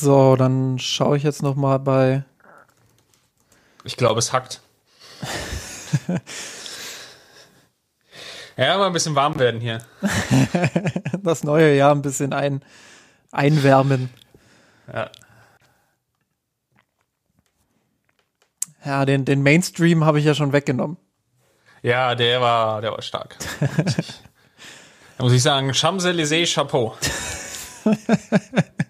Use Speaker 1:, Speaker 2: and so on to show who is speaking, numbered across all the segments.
Speaker 1: So, dann schaue ich jetzt noch mal bei.
Speaker 2: Ich glaube, es hackt. ja, mal ein bisschen warm werden hier.
Speaker 1: das neue Jahr ein bisschen ein, einwärmen.
Speaker 2: Ja.
Speaker 1: Ja, den, den Mainstream habe ich ja schon weggenommen.
Speaker 2: Ja, der war, der war stark. da muss ich sagen, Champs-Élysées Chapeau.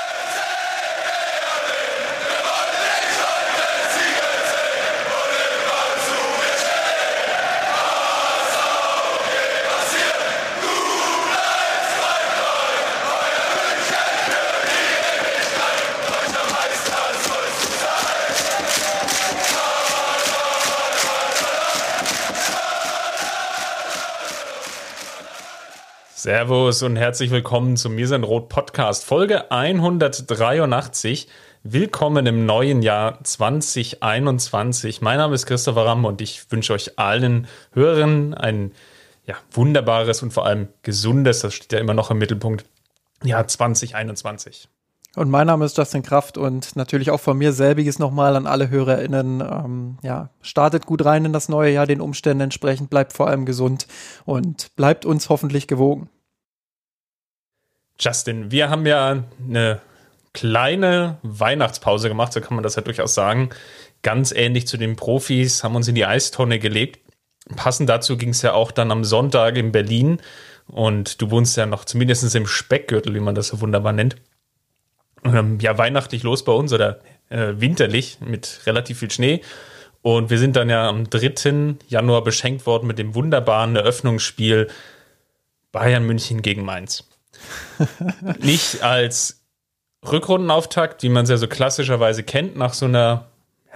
Speaker 2: Servus und herzlich willkommen zum Mir sind Rot Podcast, Folge 183. Willkommen im neuen Jahr 2021. Mein Name ist Christopher Ramm und ich wünsche euch allen Hörern ein ja, wunderbares und vor allem gesundes, das steht ja immer noch im Mittelpunkt, Jahr 2021.
Speaker 1: Und mein Name ist Justin Kraft und natürlich auch von mir selbiges nochmal an alle HörerInnen. Ähm, ja, startet gut rein in das neue Jahr, den Umständen entsprechend, bleibt vor allem gesund und bleibt uns hoffentlich gewogen.
Speaker 2: Justin, wir haben ja eine kleine Weihnachtspause gemacht, so kann man das ja durchaus sagen. Ganz ähnlich zu den Profis, haben uns in die Eistonne gelegt. Passend dazu ging es ja auch dann am Sonntag in Berlin und du wohnst ja noch zumindest im Speckgürtel, wie man das so wunderbar nennt ähm, ja, weihnachtlich los bei uns oder äh, winterlich mit relativ viel Schnee. Und wir sind dann ja am 3. Januar beschenkt worden mit dem wunderbaren Eröffnungsspiel Bayern München gegen Mainz. Nicht als Rückrundenauftakt, wie man es ja so klassischerweise kennt, nach so einer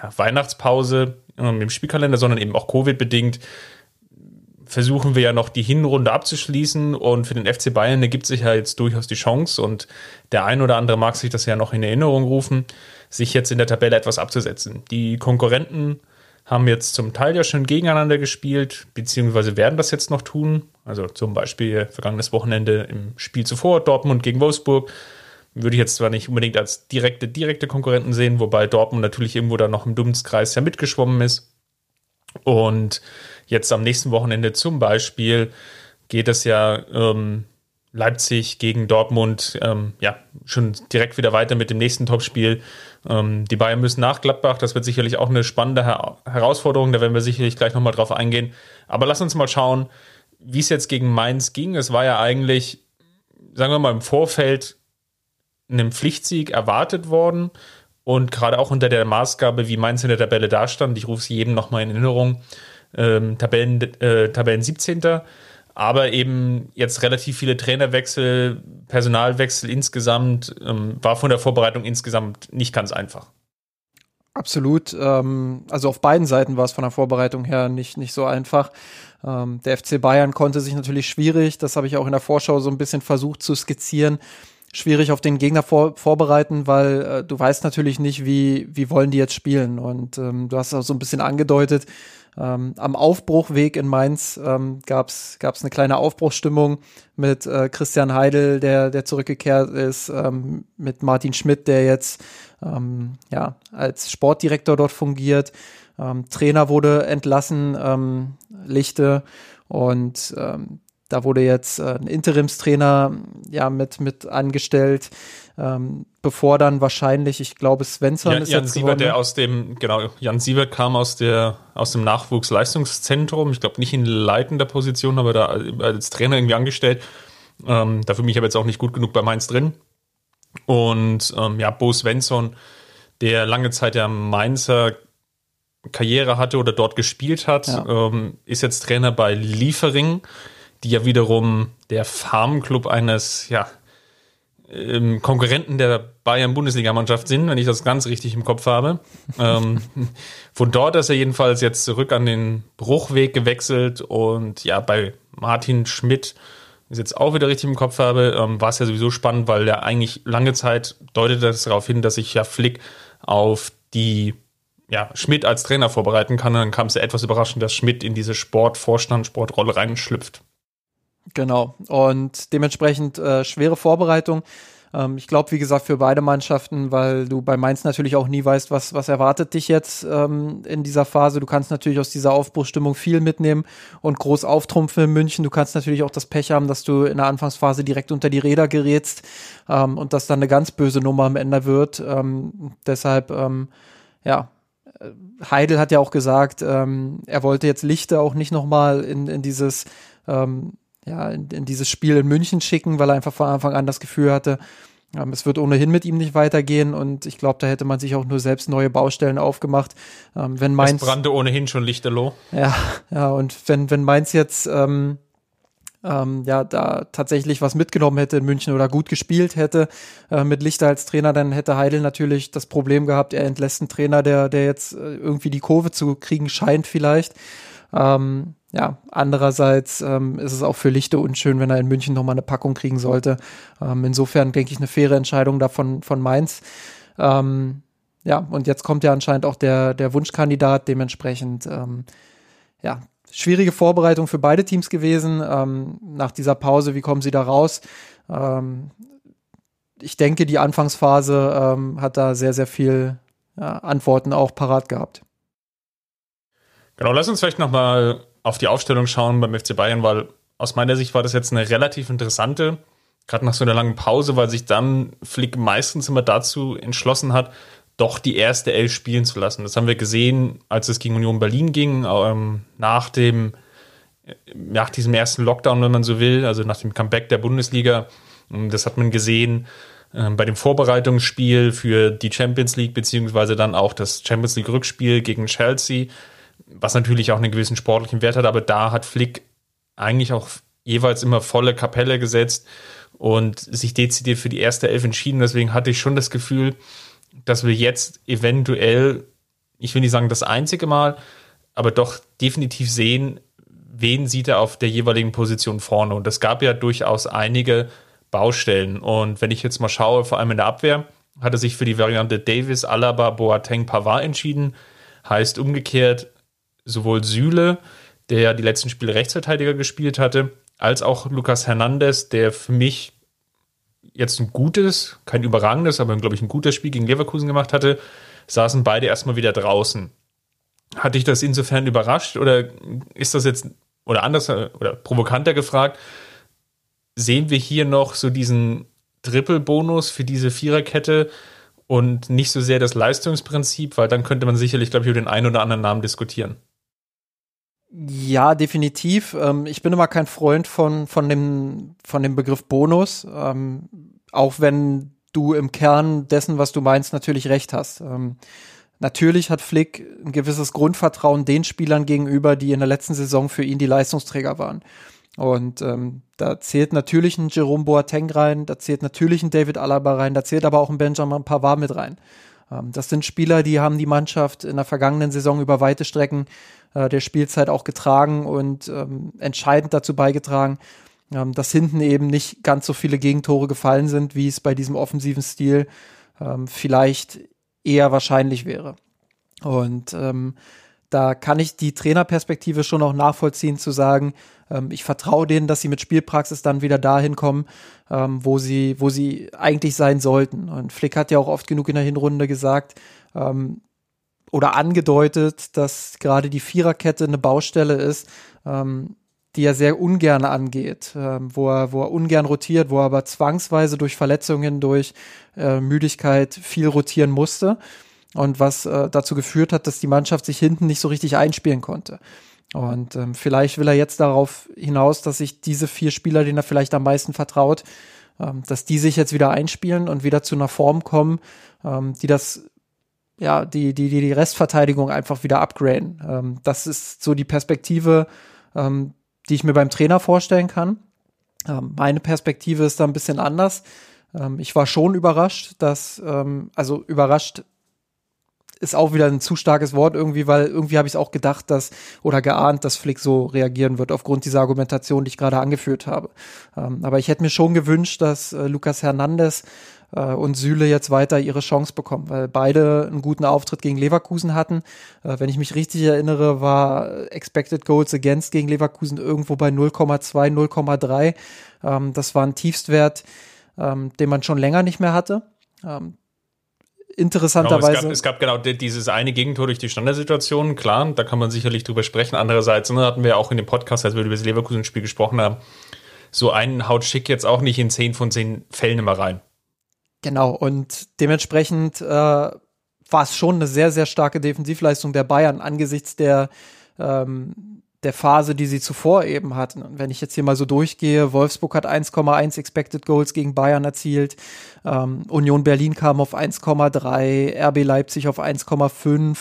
Speaker 2: ja, Weihnachtspause im Spielkalender, sondern eben auch Covid-bedingt versuchen wir ja noch die Hinrunde abzuschließen und für den FC Bayern ergibt sich ja jetzt durchaus die Chance und der ein oder andere mag sich das ja noch in Erinnerung rufen, sich jetzt in der Tabelle etwas abzusetzen. Die Konkurrenten haben jetzt zum Teil ja schon gegeneinander gespielt, beziehungsweise werden das jetzt noch tun. Also zum Beispiel vergangenes Wochenende im Spiel zuvor, Dortmund gegen Wolfsburg. Würde ich jetzt zwar nicht unbedingt als direkte, direkte Konkurrenten sehen, wobei Dortmund natürlich irgendwo da noch im Dummskreis ja mitgeschwommen ist. Und Jetzt am nächsten Wochenende zum Beispiel geht es ja ähm, Leipzig gegen Dortmund ähm, ja schon direkt wieder weiter mit dem nächsten Topspiel. Ähm, die Bayern müssen nach Gladbach. Das wird sicherlich auch eine spannende Her Herausforderung. Da werden wir sicherlich gleich nochmal drauf eingehen. Aber lass uns mal schauen, wie es jetzt gegen Mainz ging. Es war ja eigentlich, sagen wir mal, im Vorfeld einem Pflichtsieg erwartet worden. Und gerade auch unter der Maßgabe, wie Mainz in der Tabelle dastand, ich rufe es jedem nochmal in Erinnerung, ähm, Tabellen, äh, Tabellen 17. Aber eben jetzt relativ viele Trainerwechsel, Personalwechsel insgesamt, ähm, war von der Vorbereitung insgesamt nicht ganz einfach.
Speaker 1: Absolut. Ähm, also auf beiden Seiten war es von der Vorbereitung her nicht, nicht so einfach. Ähm, der FC Bayern konnte sich natürlich schwierig, das habe ich auch in der Vorschau so ein bisschen versucht zu skizzieren, schwierig auf den Gegner vor, vorbereiten, weil äh, du weißt natürlich nicht, wie, wie wollen die jetzt spielen. Und ähm, du hast auch so ein bisschen angedeutet, ähm, am Aufbruchweg in Mainz ähm, gab es eine kleine Aufbruchsstimmung mit äh, Christian Heidel, der, der zurückgekehrt ist, ähm, mit Martin Schmidt, der jetzt ähm, ja, als Sportdirektor dort fungiert. Ähm, Trainer wurde entlassen, ähm, Lichte. Und ähm, da wurde jetzt äh, ein Interimstrainer ja mit, mit angestellt, ähm, bevor dann wahrscheinlich, ich glaube, Svensson
Speaker 2: Jan,
Speaker 1: ist
Speaker 2: Jan
Speaker 1: jetzt
Speaker 2: Siebert, der aus dem, genau, Jan Siebert kam aus der, aus dem Nachwuchsleistungszentrum, ich glaube nicht in leitender Position, aber da als Trainer irgendwie angestellt. Ähm, dafür bin ich aber jetzt auch nicht gut genug bei Mainz drin. Und ähm, ja, Bo Svensson, der lange Zeit der Mainzer Karriere hatte oder dort gespielt hat, ja. ähm, ist jetzt Trainer bei Liefering die ja wiederum der Farmclub eines, ja, ähm, Konkurrenten der Bayern-Bundesligamannschaft sind, wenn ich das ganz richtig im Kopf habe. ähm, von dort ist er jedenfalls jetzt zurück an den Bruchweg gewechselt und ja, bei Martin Schmidt, ist jetzt auch wieder richtig im Kopf habe, ähm, war es ja sowieso spannend, weil er eigentlich lange Zeit deutet das darauf hin, dass sich ja Flick auf die ja, Schmidt als Trainer vorbereiten kann. Und dann kam es ja etwas überraschend, dass Schmidt in diese Sportvorstand, Sportrolle reinschlüpft.
Speaker 1: Genau. Und dementsprechend äh, schwere Vorbereitung. Ähm, ich glaube, wie gesagt, für beide Mannschaften, weil du bei Mainz natürlich auch nie weißt, was, was erwartet dich jetzt ähm, in dieser Phase. Du kannst natürlich aus dieser Aufbruchsstimmung viel mitnehmen und groß auftrumpfen in München. Du kannst natürlich auch das Pech haben, dass du in der Anfangsphase direkt unter die Räder gerätst ähm, und das dann eine ganz böse Nummer am Ende wird. Ähm, deshalb, ähm, ja, Heidel hat ja auch gesagt, ähm, er wollte jetzt Lichte auch nicht nochmal in, in dieses ähm, ja, in, in dieses Spiel in München schicken, weil er einfach von Anfang an das Gefühl hatte, ähm, es wird ohnehin mit ihm nicht weitergehen und ich glaube, da hätte man sich auch nur selbst neue Baustellen aufgemacht. Ähm, wenn Mainz,
Speaker 2: es brannte ohnehin schon lichterloh.
Speaker 1: Ja, ja, und wenn, wenn Mainz jetzt ähm, ähm, ja da tatsächlich was mitgenommen hätte in München oder gut gespielt hätte äh, mit Lichter als Trainer, dann hätte Heidel natürlich das Problem gehabt, er entlässt einen Trainer, der, der jetzt äh, irgendwie die Kurve zu kriegen scheint vielleicht. Ähm, ja, andererseits ähm, ist es auch für Lichte unschön, wenn er in München nochmal eine Packung kriegen sollte. Ähm, insofern denke ich eine faire Entscheidung davon von Mainz. Ähm, ja, und jetzt kommt ja anscheinend auch der, der Wunschkandidat, dementsprechend, ähm, ja, schwierige Vorbereitung für beide Teams gewesen. Ähm, nach dieser Pause, wie kommen sie da raus? Ähm, ich denke, die Anfangsphase hat da sehr, sehr viel ja, Antworten auch parat gehabt.
Speaker 2: Genau, lass uns vielleicht nochmal auf die Aufstellung schauen beim FC Bayern, weil aus meiner Sicht war das jetzt eine relativ interessante, gerade nach so einer langen Pause, weil sich dann Flick meistens immer dazu entschlossen hat, doch die erste Elf spielen zu lassen. Das haben wir gesehen, als es gegen Union Berlin ging, ähm, nach dem nach diesem ersten Lockdown, wenn man so will, also nach dem Comeback der Bundesliga. Das hat man gesehen äh, bei dem Vorbereitungsspiel für die Champions League, beziehungsweise dann auch das Champions League Rückspiel gegen Chelsea was natürlich auch einen gewissen sportlichen Wert hat, aber da hat Flick eigentlich auch jeweils immer volle Kapelle gesetzt und sich dezidiert für die erste Elf entschieden. Deswegen hatte ich schon das Gefühl, dass wir jetzt eventuell, ich will nicht sagen das einzige Mal, aber doch definitiv sehen, wen sieht er auf der jeweiligen Position vorne. Und es gab ja durchaus einige Baustellen. Und wenn ich jetzt mal schaue, vor allem in der Abwehr, hat er sich für die Variante Davis, Alaba, Boateng, Pavard entschieden. Heißt umgekehrt, sowohl Süle, der ja die letzten Spiele Rechtsverteidiger gespielt hatte, als auch Lukas Hernandez, der für mich jetzt ein gutes, kein überragendes, aber glaube ich ein gutes Spiel gegen Leverkusen gemacht hatte, saßen beide erstmal wieder draußen. Hat dich das insofern überrascht oder ist das jetzt, oder anders oder provokanter gefragt, sehen wir hier noch so diesen Triple-Bonus für diese Viererkette und nicht so sehr das Leistungsprinzip, weil dann könnte man sicherlich, glaube ich, über den einen oder anderen Namen diskutieren.
Speaker 1: Ja, definitiv. Ähm, ich bin immer kein Freund von, von, dem, von dem Begriff Bonus, ähm, auch wenn du im Kern dessen, was du meinst, natürlich recht hast. Ähm, natürlich hat Flick ein gewisses Grundvertrauen den Spielern gegenüber, die in der letzten Saison für ihn die Leistungsträger waren. Und ähm, da zählt natürlich ein Jerome Boateng rein, da zählt natürlich ein David Alaba rein, da zählt aber auch ein Benjamin Pavard mit rein. Ähm, das sind Spieler, die haben die Mannschaft in der vergangenen Saison über weite Strecken äh, der Spielzeit auch getragen und ähm, entscheidend dazu beigetragen, ähm, dass hinten eben nicht ganz so viele Gegentore gefallen sind, wie es bei diesem offensiven Stil ähm, vielleicht eher wahrscheinlich wäre. Und ähm, da kann ich die Trainerperspektive schon auch nachvollziehen, zu sagen, ähm, ich vertraue denen, dass sie mit Spielpraxis dann wieder dahin kommen, ähm, wo sie, wo sie eigentlich sein sollten. Und Flick hat ja auch oft genug in der Hinrunde gesagt, ähm, oder angedeutet, dass gerade die Viererkette eine Baustelle ist, ähm, die er sehr ungern angeht, ähm, wo, er, wo er ungern rotiert, wo er aber zwangsweise durch Verletzungen, durch äh, Müdigkeit viel rotieren musste und was äh, dazu geführt hat, dass die Mannschaft sich hinten nicht so richtig einspielen konnte. Und ähm, vielleicht will er jetzt darauf hinaus, dass sich diese vier Spieler, denen er vielleicht am meisten vertraut, ähm, dass die sich jetzt wieder einspielen und wieder zu einer Form kommen, ähm, die das ja, die, die, die, die Restverteidigung einfach wieder upgraden. Ähm, das ist so die Perspektive, ähm, die ich mir beim Trainer vorstellen kann. Ähm, meine Perspektive ist da ein bisschen anders. Ähm, ich war schon überrascht, dass, ähm, also überrascht ist auch wieder ein zu starkes Wort irgendwie, weil irgendwie habe ich es auch gedacht, dass oder geahnt, dass Flick so reagieren wird aufgrund dieser Argumentation, die ich gerade angeführt habe. Ähm, aber ich hätte mir schon gewünscht, dass äh, Lukas Hernandez äh, und Süle jetzt weiter ihre Chance bekommen, weil beide einen guten Auftritt gegen Leverkusen hatten. Äh, wenn ich mich richtig erinnere, war Expected Goals Against gegen Leverkusen irgendwo bei 0,2, 0,3. Ähm, das war ein Tiefstwert, ähm, den man schon länger nicht mehr hatte. Ähm, interessanterweise.
Speaker 2: Genau, es, gab, es, gab, genau dieses eine Gegentor durch die Standardsituation, klar, da kann man sicherlich drüber sprechen. Andererseits ne, hatten wir auch in dem Podcast, als wir über das Leverkusen-Spiel gesprochen haben, so einen haut Schick jetzt auch nicht in 10 von 10 Fällen immer rein.
Speaker 1: Genau, und dementsprechend äh, war es schon eine sehr, sehr starke Defensivleistung der Bayern angesichts der, ähm, der Phase, die sie zuvor eben hatten. Und wenn ich jetzt hier mal so durchgehe, Wolfsburg hat 1,1 Expected Goals gegen Bayern erzielt, ähm, Union Berlin kam auf 1,3, RB Leipzig auf 1,5,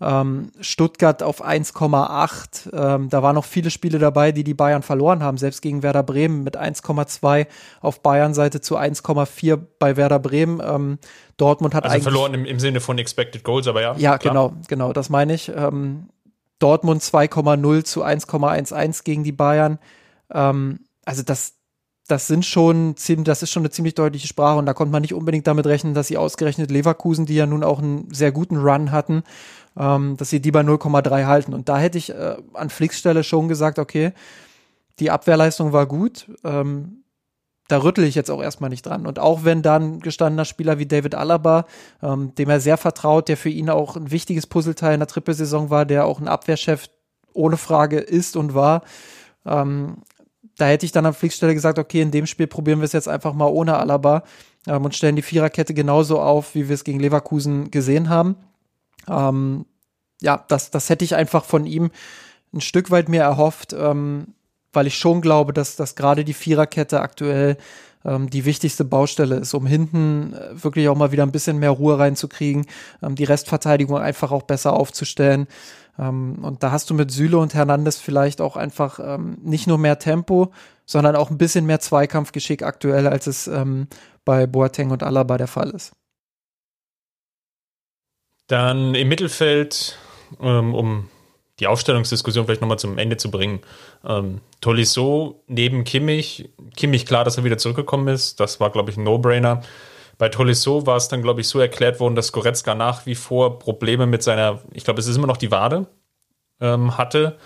Speaker 1: ähm, Stuttgart auf 1,8. Ähm, da waren noch viele Spiele dabei, die die Bayern verloren haben, selbst gegen Werder Bremen mit 1,2 auf Bayern-Seite zu 1,4 bei Werder Bremen. Ähm, Dortmund hat
Speaker 2: also eigentlich verloren im, im, Sinne von Expected Goals, aber ja.
Speaker 1: Ja, klar. genau, genau, das meine ich. Ähm, Dortmund 2,0 zu 1,11 gegen die Bayern. Ähm, also das, das sind schon ziemlich, das ist schon eine ziemlich deutliche Sprache und da konnte man nicht unbedingt damit rechnen, dass sie ausgerechnet Leverkusen, die ja nun auch einen sehr guten Run hatten, ähm, dass sie die bei 0,3 halten. Und da hätte ich äh, an Flicks Stelle schon gesagt, okay, die Abwehrleistung war gut. Ähm, da rüttel ich jetzt auch erstmal nicht dran. Und auch wenn dann gestandener Spieler wie David Alaba, ähm, dem er sehr vertraut, der für ihn auch ein wichtiges Puzzleteil in der Trippelsaison war, der auch ein Abwehrchef ohne Frage ist und war, ähm, da hätte ich dann an Flickstelle gesagt, okay, in dem Spiel probieren wir es jetzt einfach mal ohne Alaba ähm, und stellen die Viererkette genauso auf, wie wir es gegen Leverkusen gesehen haben. Ähm, ja, das, das hätte ich einfach von ihm ein Stück weit mehr erhofft, ähm, weil ich schon glaube, dass, dass gerade die Viererkette aktuell ähm, die wichtigste Baustelle ist, um hinten äh, wirklich auch mal wieder ein bisschen mehr Ruhe reinzukriegen, ähm, die Restverteidigung einfach auch besser aufzustellen. Ähm, und da hast du mit Süle und Hernandez vielleicht auch einfach ähm, nicht nur mehr Tempo, sondern auch ein bisschen mehr Zweikampfgeschick aktuell, als es ähm, bei Boateng und Alaba der Fall ist.
Speaker 2: Dann im Mittelfeld, ähm, um die Aufstellungsdiskussion vielleicht nochmal zum Ende zu bringen. Ähm, Tolisso neben Kimmich, Kimmich klar, dass er wieder zurückgekommen ist, das war, glaube ich, ein No-Brainer. Bei Tolisso war es dann, glaube ich, so erklärt worden, dass Goretzka nach wie vor Probleme mit seiner, ich glaube, es ist immer noch die Wade, ähm, hatte.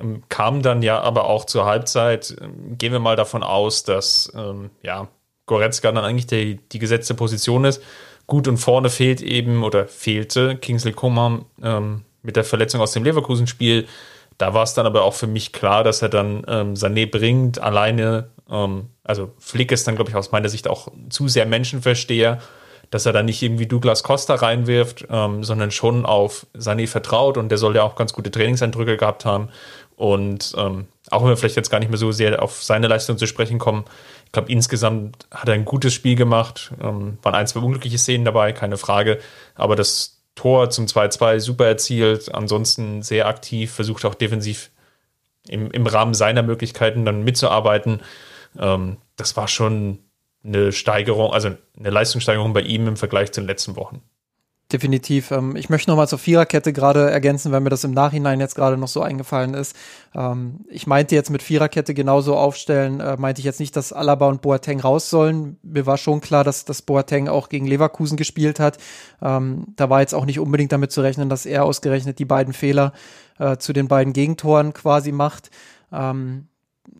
Speaker 2: Ähm, kam dann ja aber auch zur Halbzeit. Ähm, gehen wir mal davon aus, dass ähm, ja, Goretzka dann eigentlich die, die gesetzte Position ist. Gut und vorne fehlt eben oder fehlte Kingsley Coman mit der Verletzung aus dem Leverkusen-Spiel. Da war es dann aber auch für mich klar, dass er dann ähm, Sané bringt, alleine. Ähm, also Flick ist dann, glaube ich, aus meiner Sicht auch zu sehr Menschenversteher, dass er dann nicht irgendwie Douglas Costa reinwirft, ähm, sondern schon auf Sané vertraut und der soll ja auch ganz gute Trainingseindrücke gehabt haben. Und ähm, auch wenn wir vielleicht jetzt gar nicht mehr so sehr auf seine Leistung zu sprechen kommen, ich glaube, insgesamt hat er ein gutes Spiel gemacht. Ähm, waren ein, zwei unglückliche Szenen dabei, keine Frage. Aber das Tor zum 2-2 super erzielt. Ansonsten sehr aktiv, versucht auch defensiv im, im Rahmen seiner Möglichkeiten dann mitzuarbeiten. Ähm, das war schon eine Steigerung, also eine Leistungssteigerung bei ihm im Vergleich zu den letzten Wochen.
Speaker 1: Definitiv. Ähm, ich möchte noch mal zur Viererkette gerade ergänzen, weil mir das im Nachhinein jetzt gerade noch so eingefallen ist. Ähm, ich meinte jetzt mit Viererkette genauso aufstellen, äh, meinte ich jetzt nicht, dass Alaba und Boateng raus sollen. Mir war schon klar, dass, dass Boateng auch gegen Leverkusen gespielt hat. Ähm, da war jetzt auch nicht unbedingt damit zu rechnen, dass er ausgerechnet die beiden Fehler äh, zu den beiden Gegentoren quasi macht.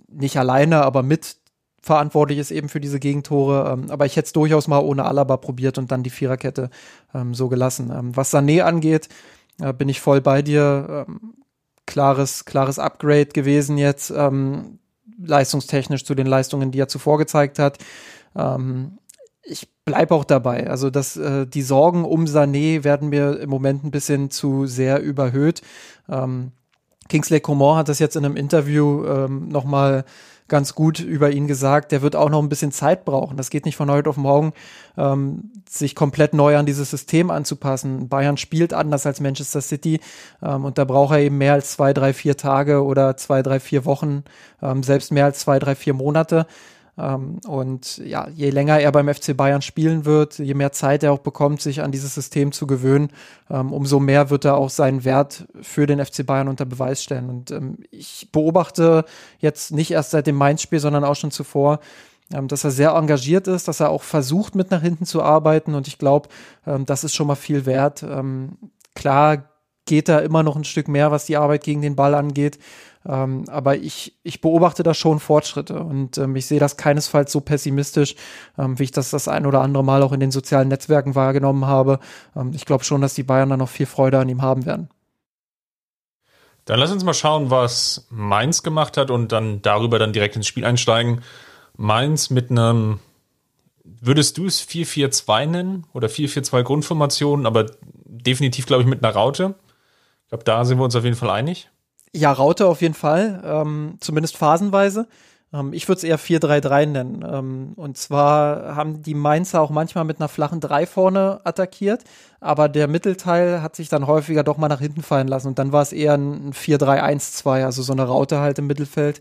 Speaker 1: nicht alleine, aber mit verantwortlich ist eben für diese Gegentore. Ähm, aber ich hätte es durchaus mal ohne Alaba probiert und dann die Viererkette ähm, so gelassen. Ähm, was Sané angeht, äh, bin ich voll bei dir. Ähm, klares, klares Upgrade gewesen jetzt, ähm, leistungstechnisch zu den Leistungen, die er zuvor gezeigt hat. Ähm, ich bleibe auch dabei. Also dass äh, die Sorgen um Sané werden mir im Moment ein bisschen zu sehr überhöht. Kingsley Coman hat das jetzt in einem Interview ähm, nochmal ganz gut über ihn gesagt, der wird auch noch ein bisschen Zeit brauchen. Das geht nicht von heute auf morgen, ähm, sich komplett neu an dieses System anzupassen. Bayern spielt anders als Manchester City ähm, und da braucht er eben mehr als zwei, drei, vier Tage oder zwei, drei, vier Wochen, ähm, selbst mehr als zwei, drei, vier Monate. Ähm, und ja, je länger er beim FC Bayern spielen wird, je mehr Zeit er auch bekommt, sich an dieses System zu gewöhnen, ähm, umso mehr wird er auch seinen Wert für den FC Bayern unter Beweis stellen. Und ähm, ich beobachte jetzt nicht erst seit dem Mainz-Spiel, sondern auch schon zuvor, ähm, dass er sehr engagiert ist, dass er auch versucht, mit nach hinten zu arbeiten. Und ich glaube, ähm, das ist schon mal viel wert. Ähm, klar geht da immer noch ein Stück mehr, was die Arbeit gegen den Ball angeht. Ähm, aber ich, ich beobachte da schon Fortschritte und ähm, ich sehe das keinesfalls so pessimistisch, ähm, wie ich das das ein oder andere Mal auch in den sozialen Netzwerken wahrgenommen habe. Ähm, ich glaube schon, dass die Bayern da noch viel Freude an ihm haben werden.
Speaker 2: Dann lass uns mal schauen, was Mainz gemacht hat und dann darüber dann direkt ins Spiel einsteigen. Mainz mit einem, würdest du es 4-4-2 nennen oder 4-4-2 Grundformation, aber definitiv, glaube ich, mit einer Raute. Ich glaube, da sind wir uns auf jeden Fall einig.
Speaker 1: Ja, Raute auf jeden Fall, ähm, zumindest phasenweise. Ähm, ich würde es eher 4-3-3 nennen. Ähm, und zwar haben die Mainzer auch manchmal mit einer flachen 3 vorne attackiert, aber der Mittelteil hat sich dann häufiger doch mal nach hinten fallen lassen und dann war es eher ein 4-3-1-2, also so eine Raute halt im Mittelfeld.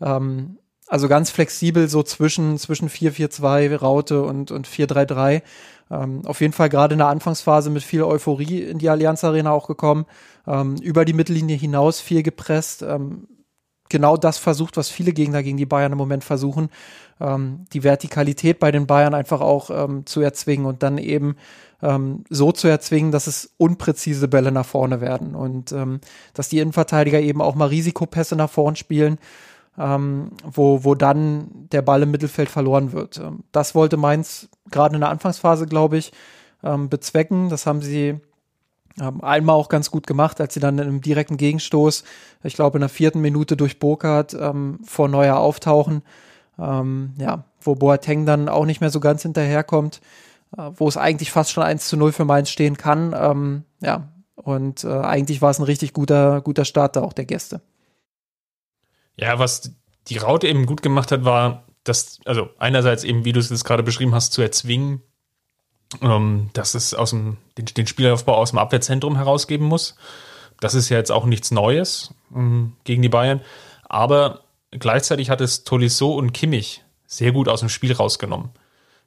Speaker 1: Ähm, also ganz flexibel so zwischen, zwischen 4-4-2 Raute und, und 4-3-3. Ähm, auf jeden Fall gerade in der Anfangsphase mit viel Euphorie in die Allianz Arena auch gekommen. Ähm, über die Mittellinie hinaus viel gepresst. Ähm, genau das versucht, was viele Gegner gegen die Bayern im Moment versuchen. Ähm, die Vertikalität bei den Bayern einfach auch ähm, zu erzwingen und dann eben ähm, so zu erzwingen, dass es unpräzise Bälle nach vorne werden und dass die Innenverteidiger eben auch mal Risikopässe nach vorne spielen ähm, wo, wo dann der Ball im Mittelfeld verloren wird. Ähm, das wollte Mainz gerade in der Anfangsphase, glaube ich, ähm, bezwecken. Das haben sie ähm, einmal auch ganz gut gemacht, als sie dann im direkten Gegenstoß, ich glaube in der vierten Minute durch Burkhardt ähm, vor Neuer auftauchen, ähm, ja, wo Boateng dann auch nicht mehr so ganz hinterherkommt, äh, wo es eigentlich fast schon 1 zu 0 für Mainz stehen kann. Ähm, ja, und äh, eigentlich war es ein richtig guter, guter Start da auch der Gäste.
Speaker 2: Ja, was die Raute eben gut gemacht hat, war, dass, also einerseits eben, wie du es jetzt gerade beschrieben hast, zu erzwingen, ähm, dass es aus dem, den, den Spielaufbau aus dem Abwehrzentrum herausgeben muss. Das ist ja jetzt auch nichts Neues ähm, gegen die Bayern. Aber gleichzeitig hat es Tolisso und Kimmich sehr gut aus dem Spiel rausgenommen.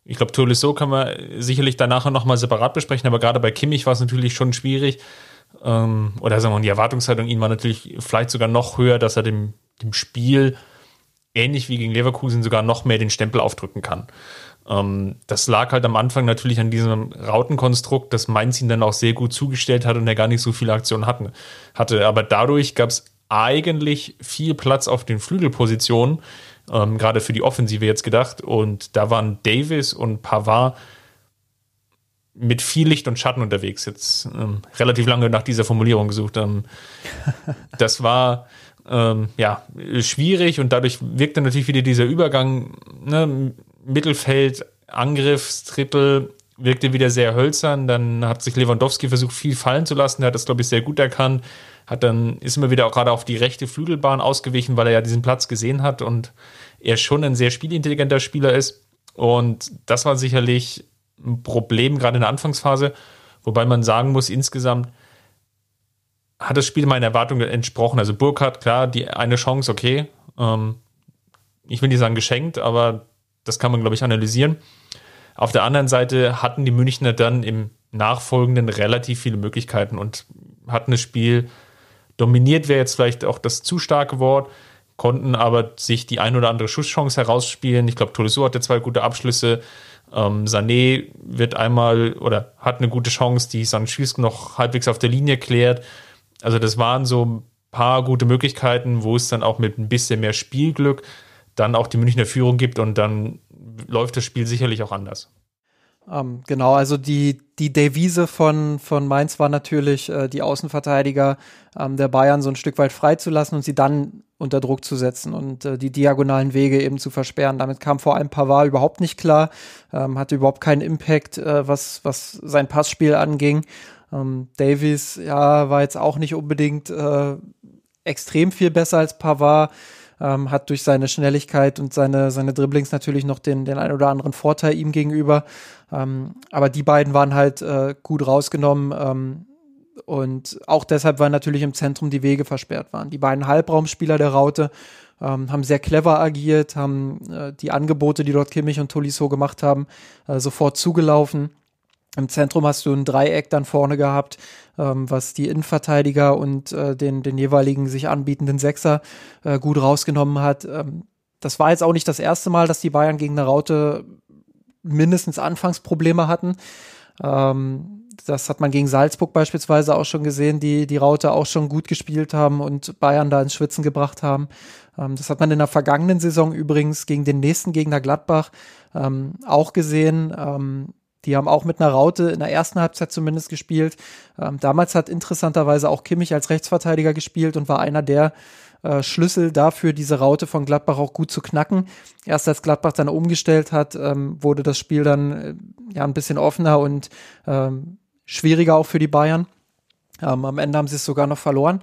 Speaker 2: Ich glaube, Tolisso kann man sicherlich danach nochmal separat besprechen, aber gerade bei Kimmich war es natürlich schon schwierig. Ähm, oder sagen wir mal, die Erwartungshaltung ihn war natürlich vielleicht sogar noch höher, dass er dem dem Spiel ähnlich wie gegen Leverkusen sogar noch mehr den Stempel aufdrücken kann. Ähm, das lag halt am Anfang natürlich an diesem Rautenkonstrukt, das Mainz ihn dann auch sehr gut zugestellt hat und er gar nicht so viele Aktionen hatten, hatte. Aber dadurch gab es eigentlich viel Platz auf den Flügelpositionen, ähm, gerade für die Offensive jetzt gedacht. Und da waren Davis und Pavard mit viel Licht und Schatten unterwegs. Jetzt ähm, relativ lange nach dieser Formulierung gesucht. Ähm, das war ähm, ja, schwierig und dadurch wirkt dann natürlich wieder dieser Übergang, ne, Mittelfeld, Angriffstrippel, wirkte wieder sehr hölzern. Dann hat sich Lewandowski versucht, viel fallen zu lassen. Der hat das, glaube ich, sehr gut erkannt. Hat dann, ist immer wieder auch gerade auf die rechte Flügelbahn ausgewichen, weil er ja diesen Platz gesehen hat und er schon ein sehr spielintelligenter Spieler ist. Und das war sicherlich ein Problem, gerade in der Anfangsphase. Wobei man sagen muss, insgesamt, hat das Spiel meinen Erwartungen entsprochen. Also Burkhardt, klar, die eine Chance, okay. Ähm, ich will nicht sagen geschenkt, aber das kann man, glaube ich, analysieren. Auf der anderen Seite hatten die Münchner dann im Nachfolgenden relativ viele Möglichkeiten und hatten das Spiel dominiert, wäre jetzt vielleicht auch das zu starke Wort, konnten aber sich die ein oder andere Schusschance herausspielen. Ich glaube, Tolisso hatte zwei gute Abschlüsse. Ähm, Sané wird einmal oder hat eine gute Chance, die Sanchis noch halbwegs auf der Linie klärt. Also das waren so ein paar gute Möglichkeiten, wo es dann auch mit ein bisschen mehr Spielglück dann auch die Münchner Führung gibt und dann läuft das Spiel sicherlich auch anders.
Speaker 1: Ähm, genau, also die, die Devise von, von Mainz war natürlich, äh, die Außenverteidiger ähm, der Bayern so ein Stück weit freizulassen und sie dann unter Druck zu setzen und äh, die diagonalen Wege eben zu versperren. Damit kam vor allem Pavard überhaupt nicht klar, ähm, hatte überhaupt keinen Impact, äh, was, was sein Passspiel anging. Ähm, Davies, ja, war jetzt auch nicht unbedingt äh, extrem viel besser als Pavard. Ähm, hat durch seine Schnelligkeit und seine, seine Dribblings natürlich noch den, den ein oder anderen Vorteil ihm gegenüber. Ähm, aber die beiden waren halt äh, gut rausgenommen. Ähm, und auch deshalb, weil natürlich im Zentrum die Wege versperrt waren. Die beiden Halbraumspieler der Raute ähm, haben sehr clever agiert, haben äh, die Angebote, die dort Kimmich und Tolisso gemacht haben, äh, sofort zugelaufen. Im Zentrum hast du ein Dreieck dann vorne gehabt, ähm, was die Innenverteidiger und äh, den, den jeweiligen sich anbietenden Sechser äh, gut rausgenommen hat. Ähm, das war jetzt auch nicht das erste Mal, dass die Bayern gegen eine Raute mindestens Anfangsprobleme hatten. Ähm, das hat man gegen Salzburg beispielsweise auch schon gesehen, die die Raute auch schon gut gespielt haben und Bayern da ins Schwitzen gebracht haben. Ähm, das hat man in der vergangenen Saison übrigens gegen den nächsten Gegner Gladbach ähm, auch gesehen. Ähm, die haben auch mit einer Raute in der ersten Halbzeit zumindest gespielt. Ähm, damals hat interessanterweise auch Kimmich als Rechtsverteidiger gespielt und war einer der äh, Schlüssel dafür, diese Raute von Gladbach auch gut zu knacken. Erst als Gladbach dann umgestellt hat, ähm, wurde das Spiel dann äh, ja ein bisschen offener und ähm, schwieriger auch für die Bayern. Ähm, am Ende haben sie es sogar noch verloren.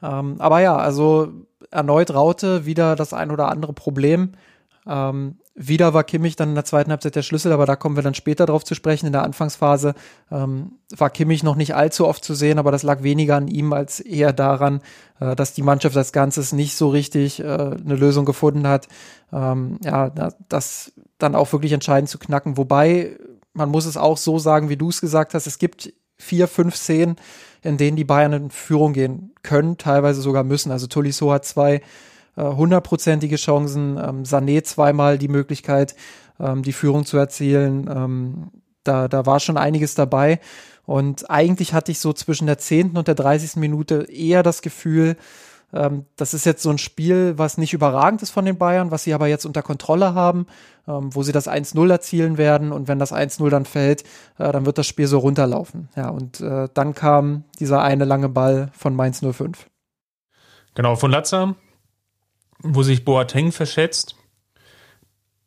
Speaker 1: Ähm, aber ja, also erneut Raute, wieder das ein oder andere Problem. Ähm, wieder war Kimmich dann in der zweiten Halbzeit der Schlüssel, aber da kommen wir dann später drauf zu sprechen. In der Anfangsphase ähm, war Kimmich noch nicht allzu oft zu sehen, aber das lag weniger an ihm als eher daran, äh, dass die Mannschaft als Ganzes nicht so richtig äh, eine Lösung gefunden hat, ähm, ja, das dann auch wirklich entscheidend zu knacken. Wobei, man muss es auch so sagen, wie du es gesagt hast, es gibt vier, fünf Szenen, in denen die Bayern in Führung gehen können, teilweise sogar müssen. Also Tolisso hat zwei hundertprozentige Chancen. Ähm, Sané zweimal die Möglichkeit, ähm, die Führung zu erzielen. Ähm, da, da war schon einiges dabei. Und eigentlich hatte ich so zwischen der 10. und der 30. Minute eher das Gefühl, ähm, das ist jetzt so ein Spiel, was nicht überragend ist von den Bayern, was sie aber jetzt unter Kontrolle haben, ähm, wo sie das 1-0 erzielen werden. Und wenn das 1-0 dann fällt, äh, dann wird das Spiel so runterlaufen. Ja, und äh, dann kam dieser eine lange Ball von Mainz 05.
Speaker 2: Genau, von Latza wo sich Boateng verschätzt.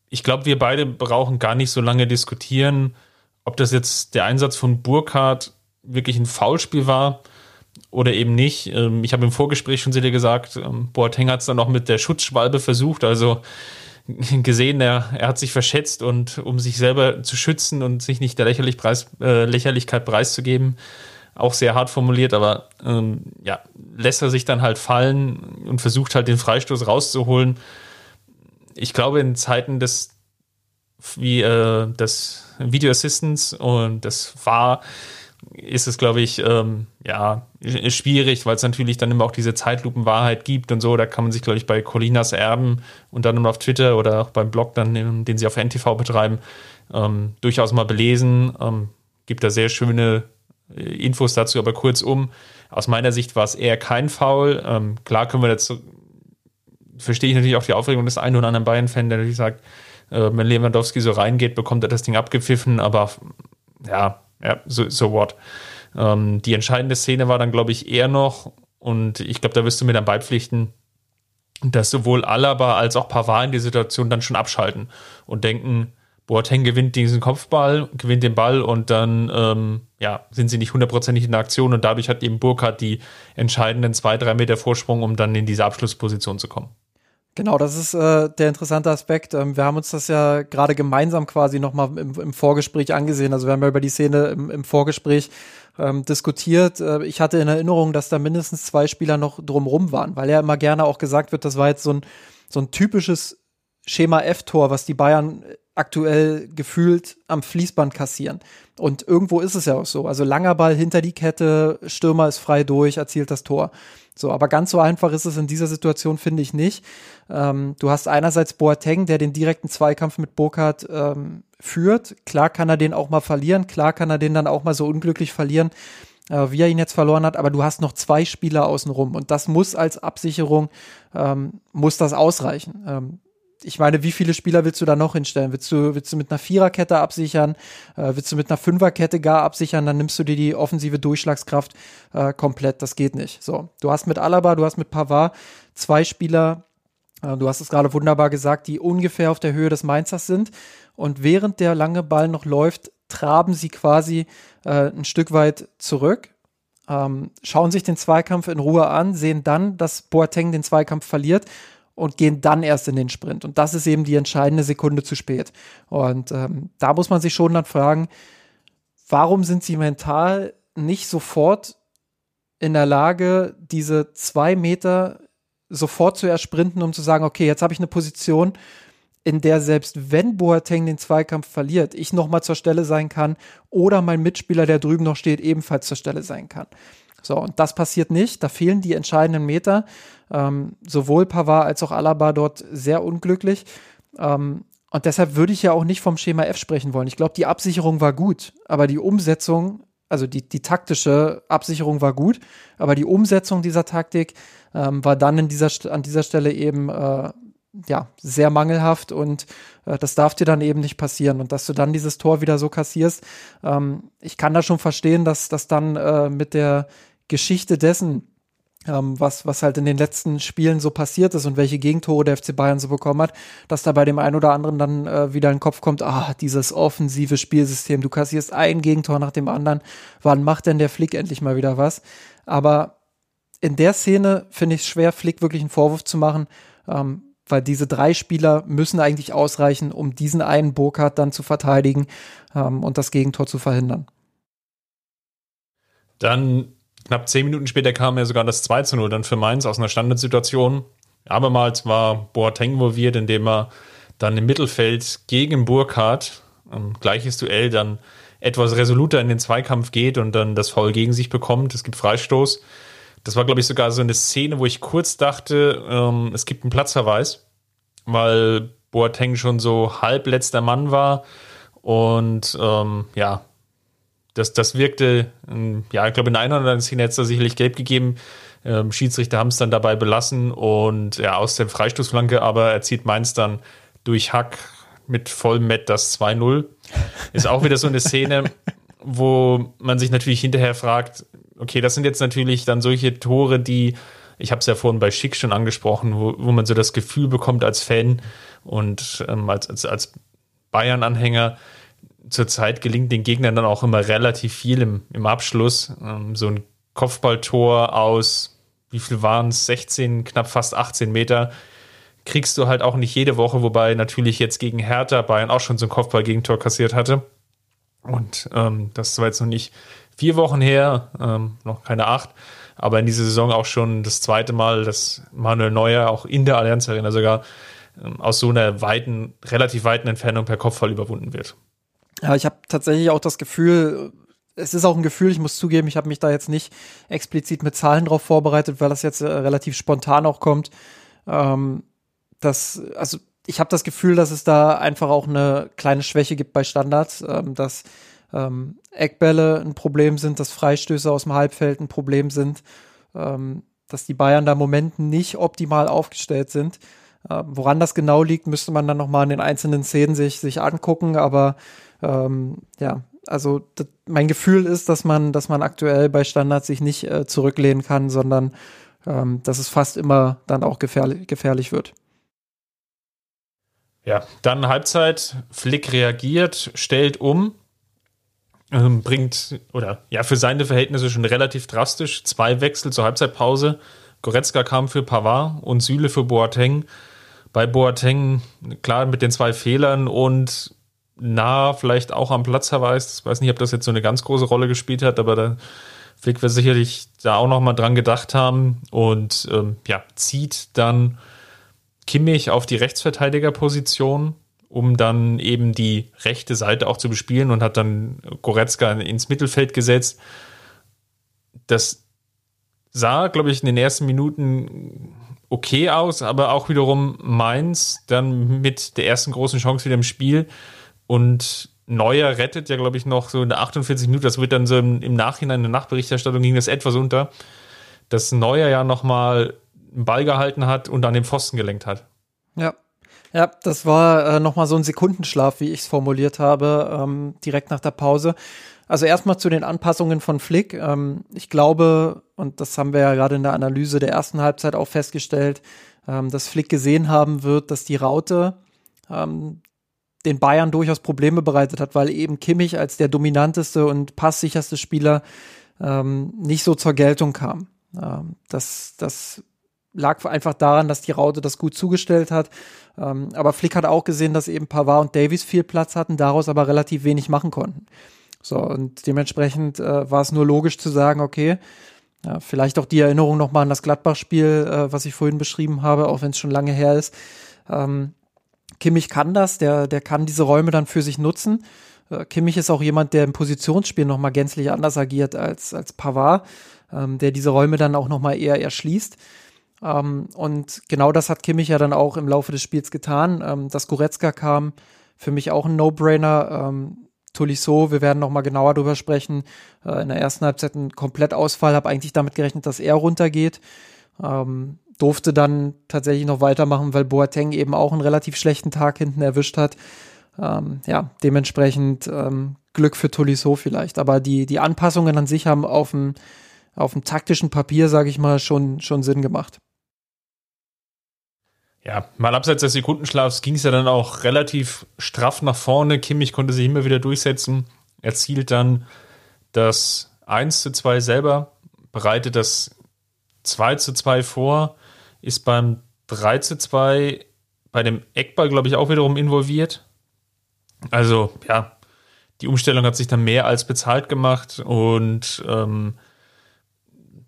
Speaker 2: Ich glaube, wir beide brauchen gar nicht so lange diskutieren, ob das jetzt der Einsatz von Burkhardt wirklich ein Foulspiel war oder eben nicht. Ähm, ich habe im Vorgespräch schon zu dir gesagt, ähm, Boateng hat es dann noch mit der Schutzschwalbe versucht, also gesehen, er, er hat sich verschätzt und um sich selber zu schützen und sich nicht der Lächerlich Preis, äh, Lächerlichkeit preiszugeben, auch sehr hart formuliert, aber ähm, ja, lässt er sich dann halt fallen und versucht halt den Freistoß rauszuholen. Ich glaube, in Zeiten des wie äh, das Video Assistance und das war ist es, glaube ich, ähm, ja, schwierig, weil es natürlich dann immer auch diese Zeitlupenwahrheit gibt und so. Da kann man sich, glaube ich, bei Colinas Erben und dann auf Twitter oder auch beim Blog, dann, den sie auf NTV betreiben, ähm, durchaus mal belesen. Ähm, gibt da sehr schöne Infos dazu, aber kurzum, aus meiner Sicht war es eher kein Foul. Ähm, klar können wir dazu, verstehe ich natürlich auch die Aufregung des einen oder anderen Bayern-Fan, der natürlich sagt, äh, wenn Lewandowski so reingeht, bekommt er das Ding abgepfiffen, aber ja, ja, so, so what. Ähm, die entscheidende Szene war dann, glaube ich, eher noch, und ich glaube, da wirst du mir dann beipflichten, dass sowohl Alaba als auch Pavard in die Situation dann schon abschalten und denken, Boateng gewinnt diesen Kopfball, gewinnt den Ball und dann ähm, ja, sind sie nicht hundertprozentig in der Aktion und dadurch hat eben Burkhardt die entscheidenden zwei, drei Meter Vorsprung, um dann in diese Abschlussposition zu kommen.
Speaker 1: Genau, das ist äh, der interessante Aspekt. Ähm, wir haben uns das ja gerade gemeinsam quasi nochmal im, im Vorgespräch angesehen. Also wir haben ja über die Szene im, im Vorgespräch ähm, diskutiert. Äh, ich hatte in Erinnerung, dass da mindestens zwei Spieler noch drumrum waren, weil ja immer gerne auch gesagt wird, das war jetzt so ein, so ein typisches Schema F-Tor, was die Bayern aktuell gefühlt am Fließband kassieren. Und irgendwo ist es ja auch so. Also langer Ball hinter die Kette, Stürmer ist frei durch, erzielt das Tor. So, aber ganz so einfach ist es in dieser Situation, finde ich nicht. Ähm, du hast einerseits Boateng, der den direkten Zweikampf mit Burkhardt ähm, führt. Klar kann er den auch mal verlieren, klar kann er den dann auch mal so unglücklich verlieren, äh, wie er ihn jetzt verloren hat, aber du hast noch zwei Spieler außenrum und das muss als Absicherung, ähm, muss das ausreichen. Ich meine, wie viele Spieler willst du da noch hinstellen? Willst du, willst du mit einer Viererkette absichern? Äh, willst du mit einer Fünferkette gar absichern? Dann nimmst du dir die offensive Durchschlagskraft äh, komplett. Das geht nicht. So, du hast mit Alaba, du hast mit Pavard zwei Spieler, äh, du hast es gerade wunderbar gesagt, die ungefähr auf der Höhe des Mainzers sind. Und während der lange Ball noch läuft, traben sie quasi äh, ein Stück weit zurück. Ähm, schauen sich den Zweikampf in Ruhe an, sehen dann, dass Boateng den Zweikampf verliert und gehen dann erst in den Sprint. Und das ist eben die entscheidende Sekunde zu spät. Und ähm, da muss man sich schon dann fragen, warum sind sie mental nicht sofort in der Lage, diese zwei Meter sofort zu ersprinten, um zu sagen, okay, jetzt habe ich eine Position, in der selbst wenn Boateng den Zweikampf verliert, ich nochmal zur Stelle sein kann oder mein Mitspieler, der drüben noch steht, ebenfalls zur Stelle sein kann. So, und das passiert nicht. Da fehlen die entscheidenden Meter. Ähm, sowohl Pavard als auch Alaba dort sehr unglücklich. Ähm, und deshalb würde ich ja auch nicht vom Schema F sprechen wollen. Ich glaube, die Absicherung war gut, aber die Umsetzung, also die, die taktische Absicherung war gut, aber die Umsetzung dieser Taktik ähm, war dann dieser, an dieser Stelle eben äh, ja, sehr mangelhaft und äh, das darf dir dann eben nicht passieren. Und dass du dann dieses Tor wieder so kassierst, ähm, ich kann da schon verstehen, dass das dann äh, mit der Geschichte dessen, was, was halt in den letzten Spielen so passiert ist und welche Gegentore der FC Bayern so bekommen hat, dass da bei dem einen oder anderen dann äh, wieder in den Kopf kommt, ah, dieses offensive Spielsystem, du kassierst ein Gegentor nach dem anderen, wann macht denn der Flick endlich mal wieder was? Aber in der Szene finde ich es schwer, Flick wirklich einen Vorwurf zu machen, ähm, weil diese drei Spieler müssen eigentlich ausreichen, um diesen einen Burkhardt dann zu verteidigen ähm, und das Gegentor zu verhindern.
Speaker 2: Dann Knapp zehn Minuten später kam ja sogar das 2 zu 0 dann für Mainz aus einer Standardsituation. Abermals war Boateng involviert, indem er dann im Mittelfeld gegen Burkhardt, ähm, gleiches Duell, dann etwas resoluter in den Zweikampf geht und dann das Foul gegen sich bekommt. Es gibt Freistoß. Das war, glaube ich, sogar so eine Szene, wo ich kurz dachte, ähm, es gibt einen Platzverweis, weil Boateng schon so halb letzter Mann war und ähm, ja, das, das wirkte, ähm, ja, ich glaube, in einer oder anderen Szene hätte es da sicherlich gelb gegeben. Ähm, Schiedsrichter haben es dann dabei belassen und ja, aus der Freistoßflanke, aber er zieht Mainz dann durch Hack mit vollem Met das 2-0. Ist auch wieder so eine Szene, wo man sich natürlich hinterher fragt, okay, das sind jetzt natürlich dann solche Tore, die, ich habe es ja vorhin bei Schick schon angesprochen, wo, wo man so das Gefühl bekommt als Fan und ähm, als, als, als Bayern-Anhänger, zurzeit gelingt den Gegnern dann auch immer relativ viel im, im Abschluss. Ähm, so ein Kopfballtor aus, wie viel waren es? 16, knapp fast 18 Meter. Kriegst du halt auch nicht jede Woche, wobei natürlich jetzt gegen Hertha Bayern auch schon so ein Kopfball-Gegentor kassiert hatte. Und ähm, das war jetzt noch nicht vier Wochen her, ähm, noch keine acht, aber in dieser Saison auch schon das zweite Mal, dass Manuel Neuer auch in der Allianz Arena sogar ähm, aus so einer weiten, relativ weiten Entfernung per Kopfball überwunden wird.
Speaker 1: Ja, ich habe tatsächlich auch das Gefühl, es ist auch ein Gefühl, ich muss zugeben, ich habe mich da jetzt nicht explizit mit Zahlen drauf vorbereitet, weil das jetzt äh, relativ spontan auch kommt. Ähm, dass, also ich habe das Gefühl, dass es da einfach auch eine kleine Schwäche gibt bei Standards, ähm, dass ähm, Eckbälle ein Problem sind, dass Freistöße aus dem Halbfeld ein Problem sind, ähm, dass die Bayern da im Moment nicht optimal aufgestellt sind. Äh, woran das genau liegt, müsste man dann nochmal in den einzelnen Szenen sich, sich angucken, aber ähm, ja, also mein Gefühl ist, dass man, dass man aktuell bei Standards sich nicht äh, zurücklehnen kann, sondern ähm, dass es fast immer dann auch gefährlich, gefährlich wird.
Speaker 2: Ja, dann Halbzeit, Flick reagiert, stellt um, ähm, bringt, oder ja, für seine Verhältnisse schon relativ drastisch, zwei Wechsel zur Halbzeitpause. Goretzka kam für Pavard und Süle für Boateng. Bei Boateng, klar, mit den zwei Fehlern und nah vielleicht auch am Platzverweis. Ich weiß nicht, ob das jetzt so eine ganz große Rolle gespielt hat, aber da Flick wird sicherlich da auch noch mal dran gedacht haben und ähm, ja, zieht dann Kimmich auf die Rechtsverteidigerposition, um dann eben die rechte Seite auch zu bespielen und hat dann Goretzka ins Mittelfeld gesetzt. Das sah, glaube ich, in den ersten Minuten okay aus, aber auch wiederum Mainz dann mit der ersten großen Chance wieder im Spiel und Neuer rettet ja, glaube ich, noch so in der 48 Minuten. Das wird dann so im, im Nachhinein in der Nachberichterstattung ging das etwas unter, dass Neuer ja nochmal einen Ball gehalten hat und an den Pfosten gelenkt hat.
Speaker 1: Ja. Ja, das war äh, nochmal so ein Sekundenschlaf, wie ich es formuliert habe, ähm, direkt nach der Pause. Also erstmal zu den Anpassungen von Flick. Ähm, ich glaube, und das haben wir ja gerade in der Analyse der ersten Halbzeit auch festgestellt, ähm, dass Flick gesehen haben wird, dass die Raute ähm, den Bayern durchaus Probleme bereitet hat, weil eben Kimmich als der dominanteste und passsicherste Spieler ähm, nicht so zur Geltung kam. Ähm, das, das lag einfach daran, dass die Raute das gut zugestellt hat. Ähm, aber Flick hat auch gesehen, dass eben Pavard und Davies viel Platz hatten, daraus aber relativ wenig machen konnten. So, und dementsprechend äh, war es nur logisch zu sagen, okay, ja, vielleicht auch die Erinnerung nochmal an das Gladbach-Spiel, äh, was ich vorhin beschrieben habe, auch wenn es schon lange her ist. Ähm, Kimmich kann das, der, der kann diese Räume dann für sich nutzen. Äh, Kimmich ist auch jemand, der im Positionsspiel nochmal gänzlich anders agiert als, als Pavard, ähm, der diese Räume dann auch nochmal eher erschließt. Ähm, und genau das hat Kimmich ja dann auch im Laufe des Spiels getan. Ähm, dass Goretzka kam, für mich auch ein No-Brainer. Ähm, Tolisso, wir werden nochmal genauer drüber sprechen. Äh, in der ersten Halbzeit ein Komplettausfall, habe eigentlich damit gerechnet, dass er runtergeht. Ähm, durfte dann tatsächlich noch weitermachen, weil Boateng eben auch einen relativ schlechten Tag hinten erwischt hat. Ähm, ja, dementsprechend ähm, Glück für Tolisso vielleicht. Aber die, die Anpassungen an sich haben auf dem, auf dem taktischen Papier, sage ich mal, schon, schon Sinn gemacht.
Speaker 2: Ja, mal abseits des Sekundenschlafs ging es ja dann auch relativ straff nach vorne. Kimmich konnte sich immer wieder durchsetzen, erzielt dann das 1 zu 2 selber, bereitet das 2 zu 2 vor, ist beim 3 zu 2 bei dem Eckball, glaube ich, auch wiederum involviert. Also, ja, die Umstellung hat sich dann mehr als bezahlt gemacht und ähm,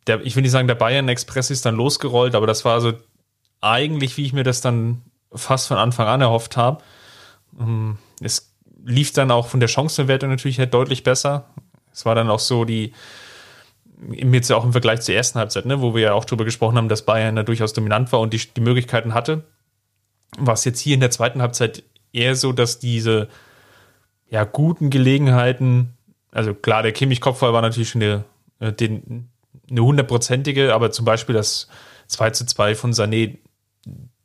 Speaker 2: der, ich will nicht sagen, der Bayern Express ist dann losgerollt, aber das war so eigentlich, wie ich mir das dann fast von Anfang an erhofft habe. Ähm, es lief dann auch von der Chancenwertung natürlich halt deutlich besser. Es war dann auch so die, jetzt auch im Vergleich zur ersten Halbzeit, ne, wo wir ja auch darüber gesprochen haben, dass Bayern da durchaus dominant war und die, die Möglichkeiten hatte. War es jetzt hier in der zweiten Halbzeit eher so, dass diese ja, guten Gelegenheiten, also klar, der Kimmich-Kopfball war natürlich eine, äh, eine hundertprozentige, aber zum Beispiel das 2 zu 2 von Sané,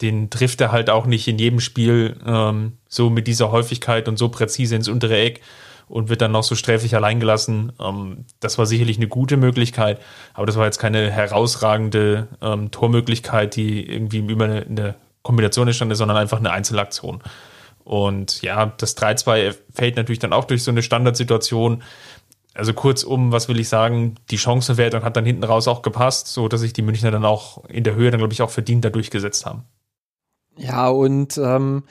Speaker 2: den trifft er halt auch nicht in jedem Spiel ähm, so mit dieser Häufigkeit und so präzise ins untere Eck und wird dann noch so sträflich allein gelassen. Ähm, das war sicherlich eine gute Möglichkeit, aber das war jetzt keine herausragende ähm, Tormöglichkeit, die irgendwie über eine, eine Kombination entstanden ist, sondern einfach eine Einzelaktion. Und ja, das 3-2 fällt natürlich dann auch durch so eine Standardsituation. Also kurzum, was will ich sagen, die Chancenwertung hat dann hinten raus auch gepasst, so dass sich die Münchner dann auch in der Höhe dann, glaube ich, auch verdient da durchgesetzt haben.
Speaker 1: Ja, und ähm,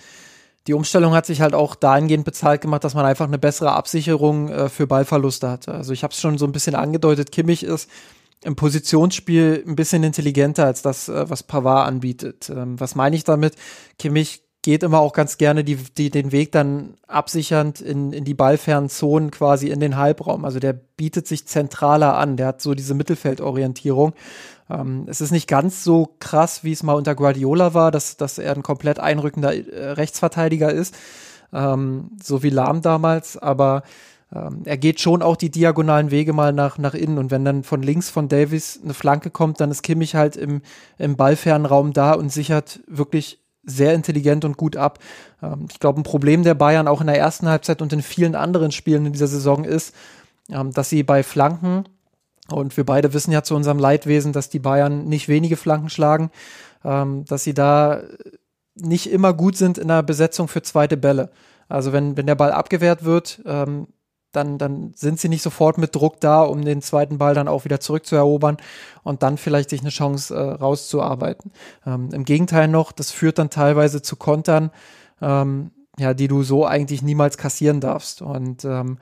Speaker 1: die Umstellung hat sich halt auch dahingehend bezahlt gemacht, dass man einfach eine bessere Absicherung äh, für Ballverluste hatte. Also ich habe es schon so ein bisschen angedeutet, Kimmich ist im Positionsspiel ein bisschen intelligenter als das, äh, was Pavard anbietet. Ähm, was meine ich damit? Kimmich geht immer auch ganz gerne die, die, den Weg dann absichernd in, in die ballfernen Zonen quasi in den Halbraum. Also der bietet sich zentraler an. Der hat so diese Mittelfeldorientierung. Ähm, es ist nicht ganz so krass, wie es mal unter Guardiola war, dass, dass er ein komplett einrückender äh, Rechtsverteidiger ist. Ähm, so wie Lahm damals. Aber ähm, er geht schon auch die diagonalen Wege mal nach, nach innen. Und wenn dann von links von Davis eine Flanke kommt, dann ist Kimmich halt im, im ballfernen Raum da und sichert wirklich sehr intelligent und gut ab. Ähm, ich glaube, ein Problem der Bayern auch in der ersten Halbzeit und in vielen anderen Spielen in dieser Saison ist, ähm, dass sie bei Flanken, und wir beide wissen ja zu unserem Leidwesen, dass die Bayern nicht wenige Flanken schlagen, ähm, dass sie da nicht immer gut sind in der Besetzung für zweite Bälle. Also wenn, wenn der Ball abgewehrt wird, ähm, dann, dann sind sie nicht sofort mit Druck da, um den zweiten Ball dann auch wieder zurückzuerobern und dann vielleicht sich eine Chance äh, rauszuarbeiten. Ähm, Im Gegenteil noch, das führt dann teilweise zu Kontern, ähm, ja, die du so eigentlich niemals kassieren darfst. Und ähm,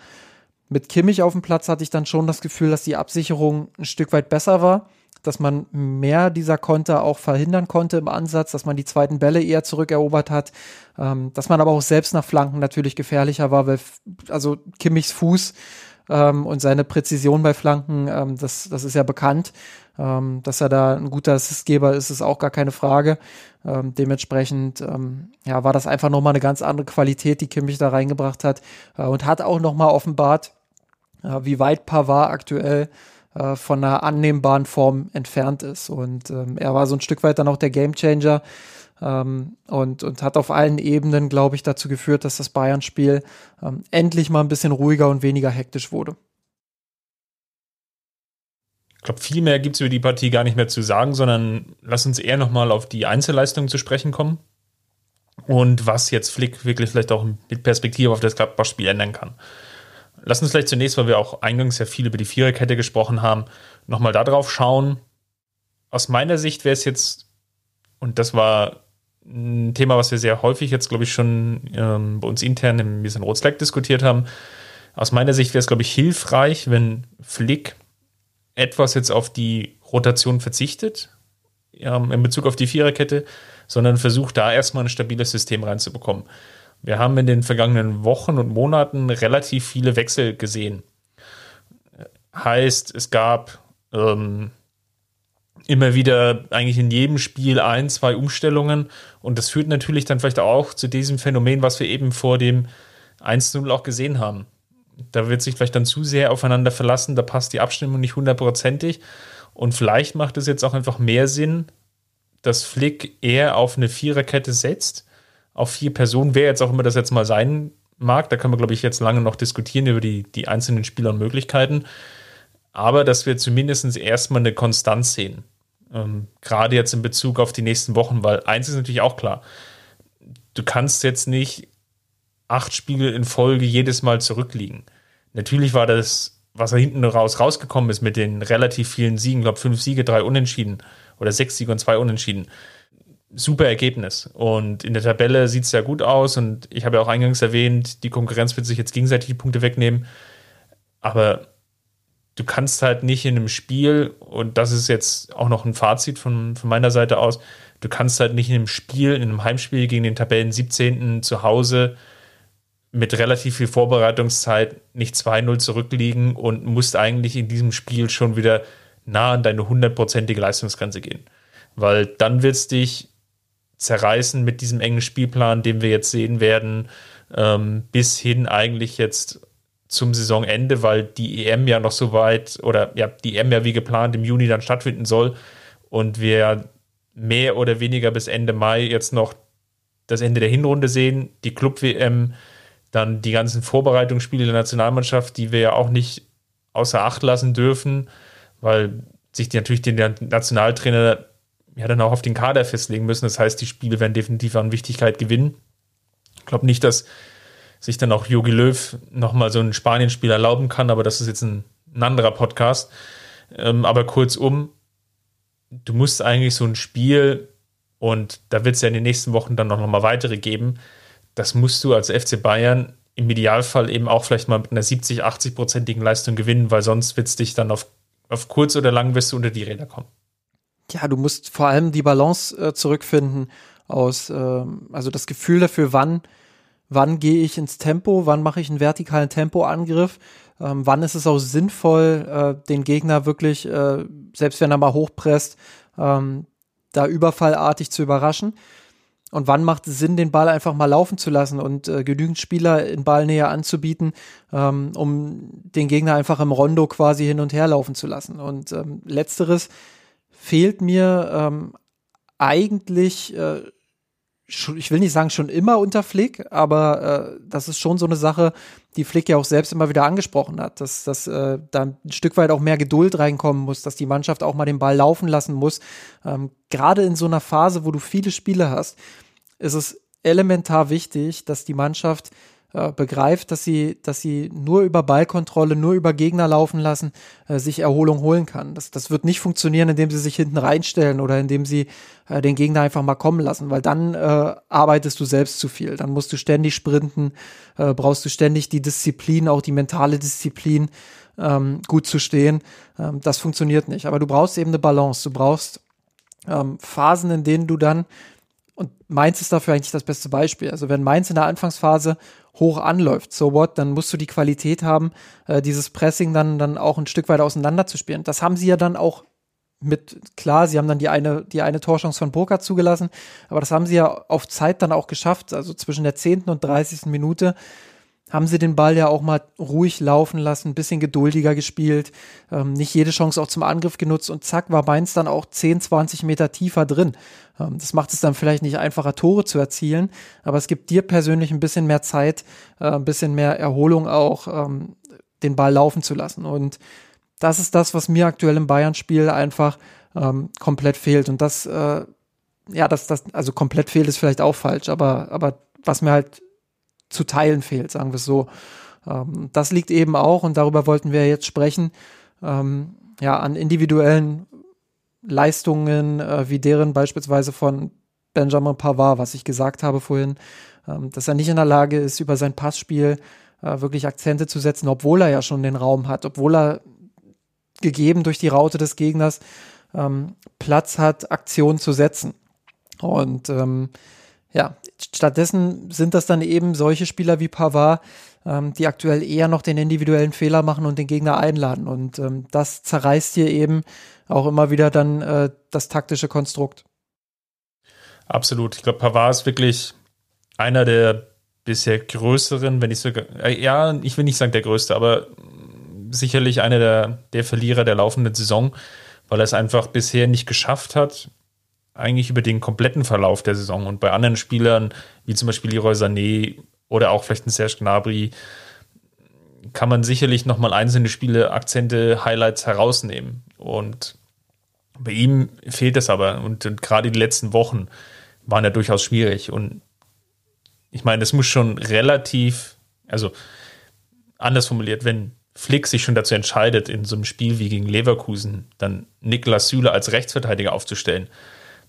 Speaker 1: mit Kimmich auf dem Platz hatte ich dann schon das Gefühl, dass die Absicherung ein Stück weit besser war dass man mehr dieser Konter auch verhindern konnte im Ansatz, dass man die zweiten Bälle eher zurückerobert hat, ähm, dass man aber auch selbst nach Flanken natürlich gefährlicher war, weil also Kimmichs Fuß ähm, und seine Präzision bei Flanken, ähm, das, das ist ja bekannt. Ähm, dass er da ein guter Assistgeber ist, ist auch gar keine Frage. Ähm, dementsprechend ähm, ja, war das einfach nochmal eine ganz andere Qualität, die Kimmich da reingebracht hat äh, und hat auch nochmal offenbart, äh, wie weit Pavard aktuell äh, von einer annehmbaren Form entfernt ist. Und ähm, er war so ein Stück weit dann auch der Gamechanger ähm, und, und hat auf allen Ebenen, glaube ich, dazu geführt, dass das Bayern-Spiel ähm, endlich mal ein bisschen ruhiger und weniger hektisch wurde.
Speaker 2: Ich glaube, viel mehr gibt es über die Partie gar nicht mehr zu sagen, sondern lass uns eher nochmal auf die Einzelleistungen zu sprechen kommen und was jetzt Flick wirklich vielleicht auch mit Perspektive auf das Gladbach-Spiel ändern kann. Lass uns vielleicht zunächst, weil wir auch eingangs ja viel über die Viererkette gesprochen haben, nochmal darauf schauen. Aus meiner Sicht wäre es jetzt, und das war ein Thema, was wir sehr häufig jetzt, glaube ich, schon ähm, bei uns intern im bisschen Rotslack diskutiert haben. Aus meiner Sicht wäre es, glaube ich, hilfreich, wenn Flick etwas jetzt auf die Rotation verzichtet, ähm, in Bezug auf die Viererkette, sondern versucht da erstmal ein stabiles System reinzubekommen. Wir haben in den vergangenen Wochen und Monaten relativ viele Wechsel gesehen. Heißt, es gab ähm, immer wieder eigentlich in jedem Spiel ein, zwei Umstellungen und das führt natürlich dann vielleicht auch zu diesem Phänomen, was wir eben vor dem 1-0 auch gesehen haben. Da wird sich vielleicht dann zu sehr aufeinander verlassen, da passt die Abstimmung nicht hundertprozentig und vielleicht macht es jetzt auch einfach mehr Sinn, dass Flick eher auf eine Viererkette setzt, auf vier Personen, wer jetzt auch immer das jetzt mal sein mag. Da können wir, glaube ich, jetzt lange noch diskutieren über die, die einzelnen Spieler und Möglichkeiten. Aber dass wir zumindest erstmal eine Konstanz sehen. Ähm, Gerade jetzt in Bezug auf die nächsten Wochen, weil eins ist natürlich auch klar. Du kannst jetzt nicht acht Spiele in Folge jedes Mal zurückliegen. Natürlich war das, was da hinten raus rausgekommen ist mit den relativ vielen Siegen, ich glaube fünf Siege, drei Unentschieden oder sechs Siege und zwei Unentschieden. Super Ergebnis. Und in der Tabelle sieht es ja gut aus. Und ich habe ja auch eingangs erwähnt, die Konkurrenz wird sich jetzt gegenseitig die Punkte wegnehmen. Aber du kannst halt nicht in einem Spiel, und das ist jetzt auch noch ein Fazit von, von meiner Seite aus, du kannst halt nicht in einem Spiel, in einem Heimspiel gegen den Tabellen 17. zu Hause mit relativ viel Vorbereitungszeit nicht 2-0 zurückliegen und musst eigentlich in diesem Spiel schon wieder nah an deine hundertprozentige Leistungsgrenze gehen. Weil dann wird es dich zerreißen mit diesem engen Spielplan, den wir jetzt sehen werden, ähm, bis hin eigentlich jetzt zum Saisonende, weil die EM ja noch so weit oder ja, die EM ja wie geplant im Juni dann stattfinden soll und wir mehr oder weniger bis Ende Mai jetzt noch das Ende der Hinrunde sehen, die Club-WM, dann die ganzen Vorbereitungsspiele der Nationalmannschaft, die wir ja auch nicht außer Acht lassen dürfen, weil sich die, natürlich der Nationaltrainer ja dann auch auf den Kader festlegen müssen. Das heißt, die Spiele werden definitiv an Wichtigkeit gewinnen. Ich glaube nicht, dass sich dann auch Jogi Löw nochmal so ein Spanien-Spiel erlauben kann, aber das ist jetzt ein, ein anderer Podcast. Ähm, aber kurzum, du musst eigentlich so ein Spiel, und da wird es ja in den nächsten Wochen dann noch mal weitere geben, das musst du als FC Bayern im Idealfall eben auch vielleicht mal mit einer 70, 80-prozentigen Leistung gewinnen, weil sonst wird es dich dann auf, auf kurz oder lang wirst du unter die Räder kommen.
Speaker 1: Ja, du musst vor allem die Balance äh, zurückfinden aus, äh, also das Gefühl dafür, wann wann gehe ich ins Tempo, wann mache ich einen vertikalen Tempoangriff, ähm, wann ist es auch sinnvoll, äh, den Gegner wirklich, äh, selbst wenn er mal hochpresst, ähm, da überfallartig zu überraschen. Und wann macht es Sinn, den Ball einfach mal laufen zu lassen und äh, genügend Spieler in Ballnähe anzubieten, ähm, um den Gegner einfach im Rondo quasi hin und her laufen zu lassen. Und ähm, letzteres fehlt mir ähm, eigentlich äh, ich will nicht sagen schon immer unter Flick, aber äh, das ist schon so eine Sache, die Flick ja auch selbst immer wieder angesprochen hat, dass, dass äh, da ein Stück weit auch mehr Geduld reinkommen muss, dass die Mannschaft auch mal den Ball laufen lassen muss. Ähm, Gerade in so einer Phase, wo du viele Spiele hast, ist es elementar wichtig, dass die Mannschaft äh, begreift, dass sie, dass sie nur über Ballkontrolle, nur über Gegner laufen lassen, äh, sich Erholung holen kann. Das, das wird nicht funktionieren, indem sie sich hinten reinstellen oder indem sie äh, den Gegner einfach mal kommen lassen, weil dann äh, arbeitest du selbst zu viel. Dann musst du ständig sprinten, äh, brauchst du ständig die Disziplin, auch die mentale Disziplin, ähm, gut zu stehen. Ähm, das funktioniert nicht. Aber du brauchst eben eine Balance. Du brauchst ähm, Phasen, in denen du dann und Mainz ist dafür eigentlich das beste Beispiel. Also wenn Mainz in der Anfangsphase hoch anläuft, so what, dann musst du die Qualität haben, äh, dieses Pressing dann, dann auch ein Stück weit auseinanderzuspielen. Das haben sie ja dann auch mit, klar, sie haben dann die eine, die eine Torchance von Burkhardt zugelassen, aber das haben sie ja auf Zeit dann auch geschafft, also zwischen der 10. und 30. Minute haben sie den Ball ja auch mal ruhig laufen lassen, bisschen geduldiger gespielt, ähm, nicht jede Chance auch zum Angriff genutzt und zack war Mainz dann auch 10, 20 Meter tiefer drin. Ähm, das macht es dann vielleicht nicht einfacher, Tore zu erzielen, aber es gibt dir persönlich ein bisschen mehr Zeit, äh, ein bisschen mehr Erholung auch, ähm, den Ball laufen zu lassen. Und das ist das, was mir aktuell im Bayern-Spiel einfach ähm, komplett fehlt. Und das, äh, ja, das, das, also komplett fehlt ist vielleicht auch falsch, aber, aber was mir halt zu teilen fehlt, sagen wir es so. Ähm, das liegt eben auch, und darüber wollten wir jetzt sprechen, ähm, ja, an individuellen Leistungen, äh, wie deren beispielsweise von Benjamin Pavard, was ich gesagt habe vorhin, ähm, dass er nicht in der Lage ist, über sein Passspiel äh, wirklich Akzente zu setzen, obwohl er ja schon den Raum hat, obwohl er gegeben durch die Raute des Gegners ähm, Platz hat, Aktionen zu setzen. Und ähm, Ja, stattdessen sind das dann eben solche Spieler wie Pavard, ähm, die aktuell eher noch den individuellen Fehler machen und den Gegner einladen. Und ähm, das zerreißt hier eben auch immer wieder dann äh, das taktische Konstrukt.
Speaker 2: Absolut. Ich glaube, Pavard ist wirklich einer der bisher größeren, wenn ich sogar, äh, ja, ich will nicht sagen der größte, aber sicherlich einer der, der Verlierer der laufenden Saison, weil er es einfach bisher nicht geschafft hat, eigentlich über den kompletten Verlauf der Saison und bei anderen Spielern, wie zum Beispiel Leroy Sané oder auch vielleicht ein Serge Gnabry, kann man sicherlich nochmal einzelne Spiele, Akzente, Highlights herausnehmen. Und bei ihm fehlt es aber. Und, und gerade die letzten Wochen waren ja durchaus schwierig. Und ich meine, es muss schon relativ, also anders formuliert, wenn Flick sich schon dazu entscheidet, in so einem Spiel wie gegen Leverkusen dann Niklas Süle als Rechtsverteidiger aufzustellen,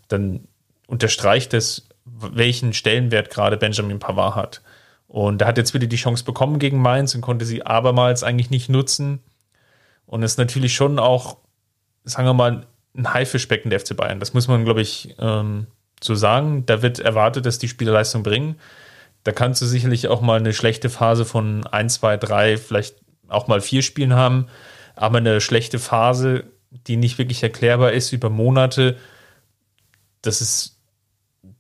Speaker 2: dann unterstreicht es, welchen Stellenwert gerade Benjamin Pavard hat. Und er hat jetzt wieder die Chance bekommen gegen Mainz und konnte sie abermals eigentlich nicht nutzen. Und ist natürlich schon auch, sagen wir mal, ein Haifischbecken der FC Bayern. Das muss man, glaube ich, ähm, so sagen. Da wird erwartet, dass die Spieler Leistung bringen. Da kannst du sicherlich auch mal eine schlechte Phase von 1, 2, 3, vielleicht auch mal vier Spielen haben, aber eine schlechte Phase, die nicht wirklich erklärbar ist über Monate, das ist,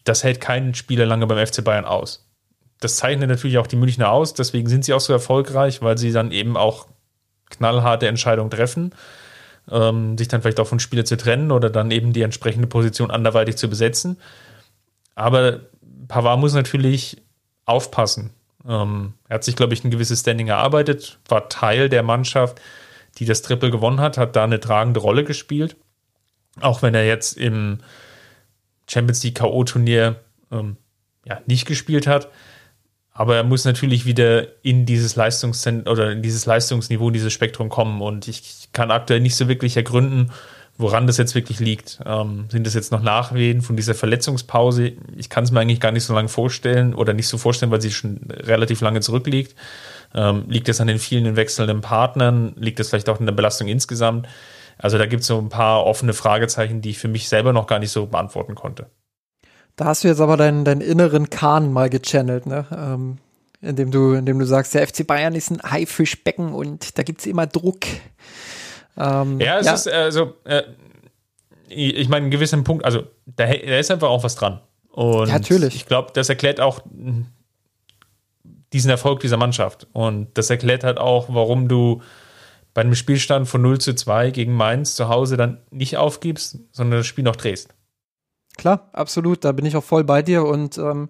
Speaker 2: das hält keinen Spieler lange beim FC Bayern aus. Das zeichnet natürlich auch die Münchner aus, deswegen sind sie auch so erfolgreich, weil sie dann eben auch knallharte Entscheidungen treffen, ähm, sich dann vielleicht auch von Spielern zu trennen oder dann eben die entsprechende Position anderweitig zu besetzen. Aber Pavard muss natürlich aufpassen. Ähm, er hat sich, glaube ich, ein gewisses Standing erarbeitet, war Teil der Mannschaft, die das Triple gewonnen hat, hat da eine tragende Rolle gespielt. Auch wenn er jetzt im Champions League K.O.-Turnier ähm, ja, nicht gespielt hat. Aber er muss natürlich wieder in dieses Leistungszentrum oder in dieses Leistungsniveau, in dieses Spektrum kommen. Und ich kann aktuell nicht so wirklich ergründen, woran das jetzt wirklich liegt. Ähm, sind das jetzt noch Nachwehen von dieser Verletzungspause? Ich kann es mir eigentlich gar nicht so lange vorstellen oder nicht so vorstellen, weil sie schon relativ lange zurückliegt. Ähm, liegt es an den vielen wechselnden Partnern? Liegt es vielleicht auch in der Belastung insgesamt? Also da gibt es so ein paar offene Fragezeichen, die ich für mich selber noch gar nicht so beantworten konnte.
Speaker 1: Da hast du jetzt aber deinen, deinen inneren Kahn mal gechannelt, ne? Ähm, indem du, indem du sagst, der FC Bayern ist ein Haifischbecken und da gibt es immer Druck.
Speaker 2: Ähm, ja, es ja. ist also, äh, ich meine, einen gewissen Punkt, also da, da, ist einfach auch was dran. Und
Speaker 1: ja, natürlich.
Speaker 2: Ich glaube, das erklärt auch diesen Erfolg dieser Mannschaft. Und das erklärt halt auch, warum du bei einem Spielstand von 0 zu 2 gegen Mainz zu Hause dann nicht aufgibst, sondern das Spiel noch drehst.
Speaker 1: Klar, absolut. Da bin ich auch voll bei dir. Und ähm,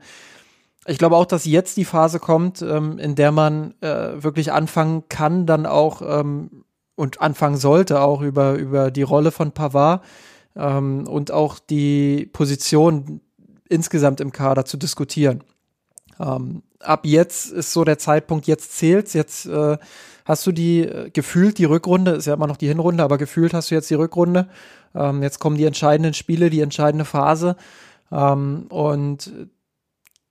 Speaker 1: ich glaube auch, dass jetzt die Phase kommt, ähm, in der man äh, wirklich anfangen kann, dann auch ähm, und anfangen sollte, auch über, über die Rolle von Pavard ähm, und auch die Position insgesamt im Kader zu diskutieren. Ähm, ab jetzt ist so der Zeitpunkt, jetzt zählt's, jetzt äh, hast du die äh, gefühlt die Rückrunde, ist ja immer noch die Hinrunde, aber gefühlt hast du jetzt die Rückrunde. Ähm, jetzt kommen die entscheidenden Spiele, die entscheidende Phase. Ähm, und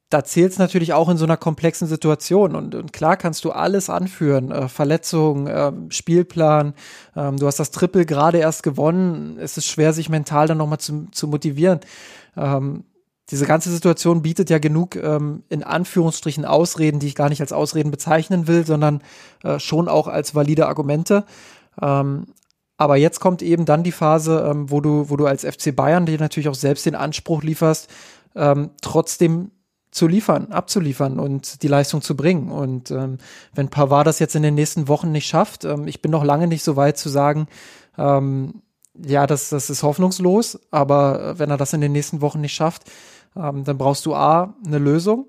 Speaker 1: da zählt es natürlich auch in so einer komplexen Situation. Und, und klar kannst du alles anführen. Äh, Verletzungen, äh, Spielplan. Ähm, du hast das Triple gerade erst gewonnen. Es ist schwer, sich mental dann nochmal zu, zu motivieren. Ähm, diese ganze Situation bietet ja genug ähm, in Anführungsstrichen Ausreden, die ich gar nicht als Ausreden bezeichnen will, sondern äh, schon auch als valide Argumente. Ähm, aber jetzt kommt eben dann die Phase, ähm, wo du, wo du als FC Bayern dir natürlich auch selbst den Anspruch lieferst, ähm, trotzdem zu liefern, abzuliefern und die Leistung zu bringen. Und ähm, wenn Pavard das jetzt in den nächsten Wochen nicht schafft, ähm, ich bin noch lange nicht so weit zu sagen, ähm, ja, das, das ist hoffnungslos, aber äh, wenn er das in den nächsten Wochen nicht schafft, ähm, dann brauchst du A, eine Lösung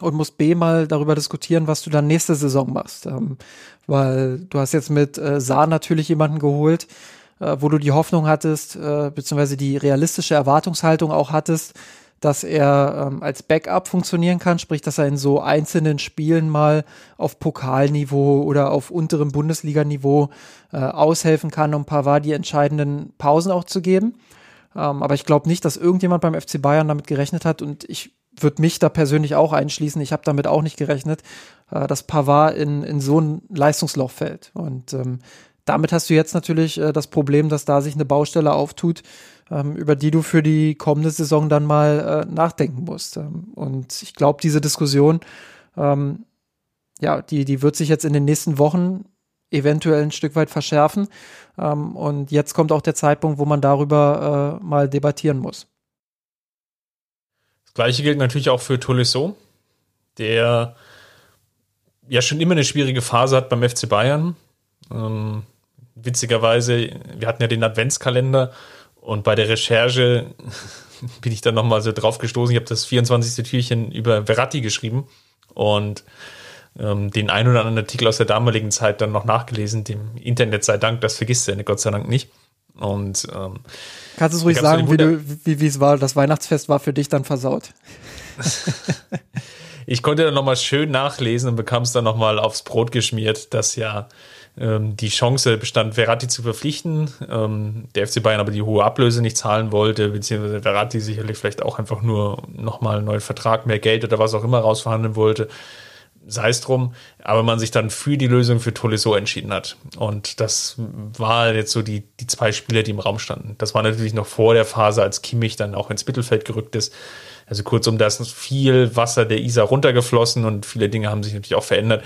Speaker 1: und musst B mal darüber diskutieren, was du dann nächste Saison machst. Ähm, weil du hast jetzt mit äh, Saar natürlich jemanden geholt, äh, wo du die Hoffnung hattest, äh, beziehungsweise die realistische Erwartungshaltung auch hattest, dass er ähm, als Backup funktionieren kann, sprich, dass er in so einzelnen Spielen mal auf Pokalniveau oder auf unterem Bundesliganiveau äh, aushelfen kann, um Pavard die entscheidenden Pausen auch zu geben. Ähm, aber ich glaube nicht, dass irgendjemand beim FC Bayern damit gerechnet hat und ich würde mich da persönlich auch einschließen. Ich habe damit auch nicht gerechnet, äh, dass Pavard in, in so ein Leistungsloch fällt. Und ähm, damit hast du jetzt natürlich äh, das Problem, dass da sich eine Baustelle auftut, ähm, über die du für die kommende Saison dann mal äh, nachdenken musst. Ähm, und ich glaube, diese Diskussion, ähm, ja, die, die wird sich jetzt in den nächsten Wochen eventuell ein Stück weit verschärfen. Ähm, und jetzt kommt auch der Zeitpunkt, wo man darüber äh, mal debattieren muss.
Speaker 2: Das gleiche gilt natürlich auch für Tolisso, der ja schon immer eine schwierige Phase hat beim FC Bayern. Ähm, witzigerweise, wir hatten ja den Adventskalender und bei der Recherche bin ich dann nochmal so drauf gestoßen. Ich habe das 24. Türchen über Verratti geschrieben und ähm, den ein oder anderen Artikel aus der damaligen Zeit dann noch nachgelesen. Dem Internet sei Dank, das vergisst er Gott sei Dank nicht. Und ähm,
Speaker 1: kannst du es ruhig sagen, wie, du, wie, wie es war? Das Weihnachtsfest war für dich dann versaut.
Speaker 2: ich konnte dann nochmal schön nachlesen und bekam es dann nochmal aufs Brot geschmiert, dass ja ähm, die Chance bestand, Verratti zu verpflichten. Ähm, der FC Bayern aber die hohe Ablöse nicht zahlen wollte, beziehungsweise Verratti sicherlich vielleicht auch einfach nur nochmal einen neuen Vertrag, mehr Geld oder was auch immer rausverhandeln wollte sei es drum, aber man sich dann für die Lösung für Tolisso entschieden hat. Und das war jetzt so die, die zwei Spieler, die im Raum standen. Das war natürlich noch vor der Phase, als Kimmich dann auch ins Mittelfeld gerückt ist. Also kurzum, da ist viel Wasser der Isar runtergeflossen und viele Dinge haben sich natürlich auch verändert.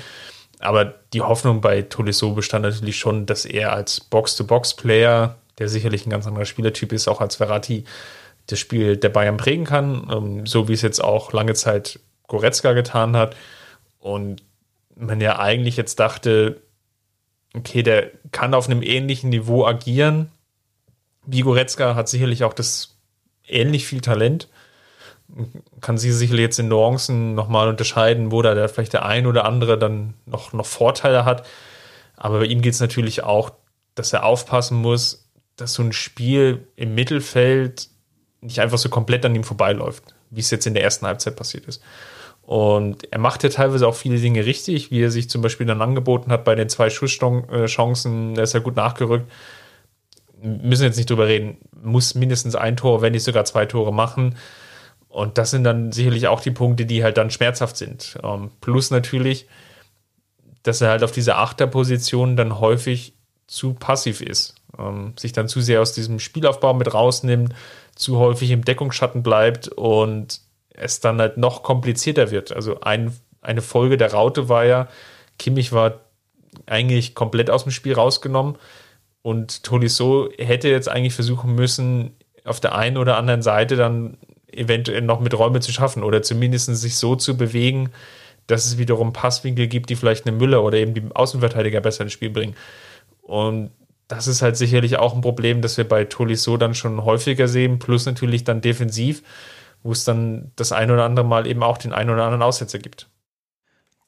Speaker 2: Aber die Hoffnung bei Tolisso bestand natürlich schon, dass er als Box-to-Box-Player, der sicherlich ein ganz anderer Spielertyp ist, auch als Verratti, das Spiel der Bayern prägen kann, ähm, so wie es jetzt auch lange Zeit Goretzka getan hat. Und man ja eigentlich jetzt dachte, okay, der kann auf einem ähnlichen Niveau agieren. Wie Goretzka hat sicherlich auch das ähnlich viel Talent. Kann sie sicherlich jetzt in Nuancen nochmal unterscheiden, wo da vielleicht der ein oder andere dann noch, noch Vorteile hat. Aber bei ihm geht es natürlich auch, dass er aufpassen muss, dass so ein Spiel im Mittelfeld nicht einfach so komplett an ihm vorbeiläuft, wie es jetzt in der ersten Halbzeit passiert ist. Und er macht ja teilweise auch viele Dinge richtig, wie er sich zum Beispiel dann angeboten hat bei den zwei Schusschancen, da ist er gut nachgerückt. Müssen jetzt nicht drüber reden, muss mindestens ein Tor, wenn nicht sogar zwei Tore machen. Und das sind dann sicherlich auch die Punkte, die halt dann schmerzhaft sind. Ähm, plus natürlich, dass er halt auf dieser Achterposition dann häufig zu passiv ist, ähm, sich dann zu sehr aus diesem Spielaufbau mit rausnimmt, zu häufig im Deckungsschatten bleibt und es dann halt noch komplizierter wird. Also ein, eine Folge der Raute war ja, Kimmich war eigentlich komplett aus dem Spiel rausgenommen und Tolisso hätte jetzt eigentlich versuchen müssen, auf der einen oder anderen Seite dann eventuell noch mit Räume zu schaffen oder zumindest sich so zu bewegen, dass es wiederum Passwinkel gibt, die vielleicht eine Müller oder eben die Außenverteidiger besser ins Spiel bringen. Und das ist halt sicherlich auch ein Problem, das wir bei Tolisso dann schon häufiger sehen, plus natürlich dann defensiv wo es dann das ein oder andere Mal eben auch den einen oder anderen Aussetzer gibt.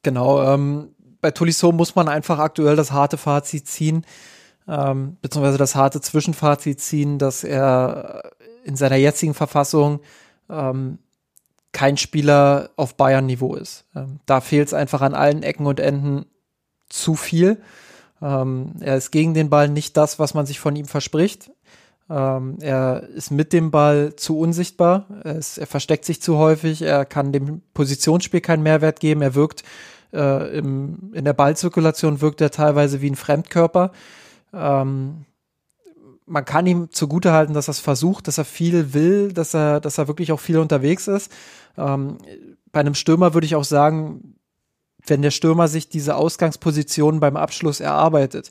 Speaker 1: Genau, ähm, bei Tolisso muss man einfach aktuell das harte Fazit ziehen, ähm, beziehungsweise das harte Zwischenfazit ziehen, dass er in seiner jetzigen Verfassung ähm, kein Spieler auf Bayern-Niveau ist. Ähm, da fehlt es einfach an allen Ecken und Enden zu viel. Ähm, er ist gegen den Ball nicht das, was man sich von ihm verspricht. Ähm, er ist mit dem Ball zu unsichtbar. Er, ist, er, versteckt sich zu häufig. Er kann dem Positionsspiel keinen Mehrwert geben. Er wirkt äh, im, in der Ballzirkulation wirkt er teilweise wie ein Fremdkörper. Ähm, man kann ihm zugutehalten, dass er es versucht, dass er viel will, dass er, dass er wirklich auch viel unterwegs ist. Ähm, bei einem Stürmer würde ich auch sagen, wenn der Stürmer sich diese Ausgangsposition beim Abschluss erarbeitet,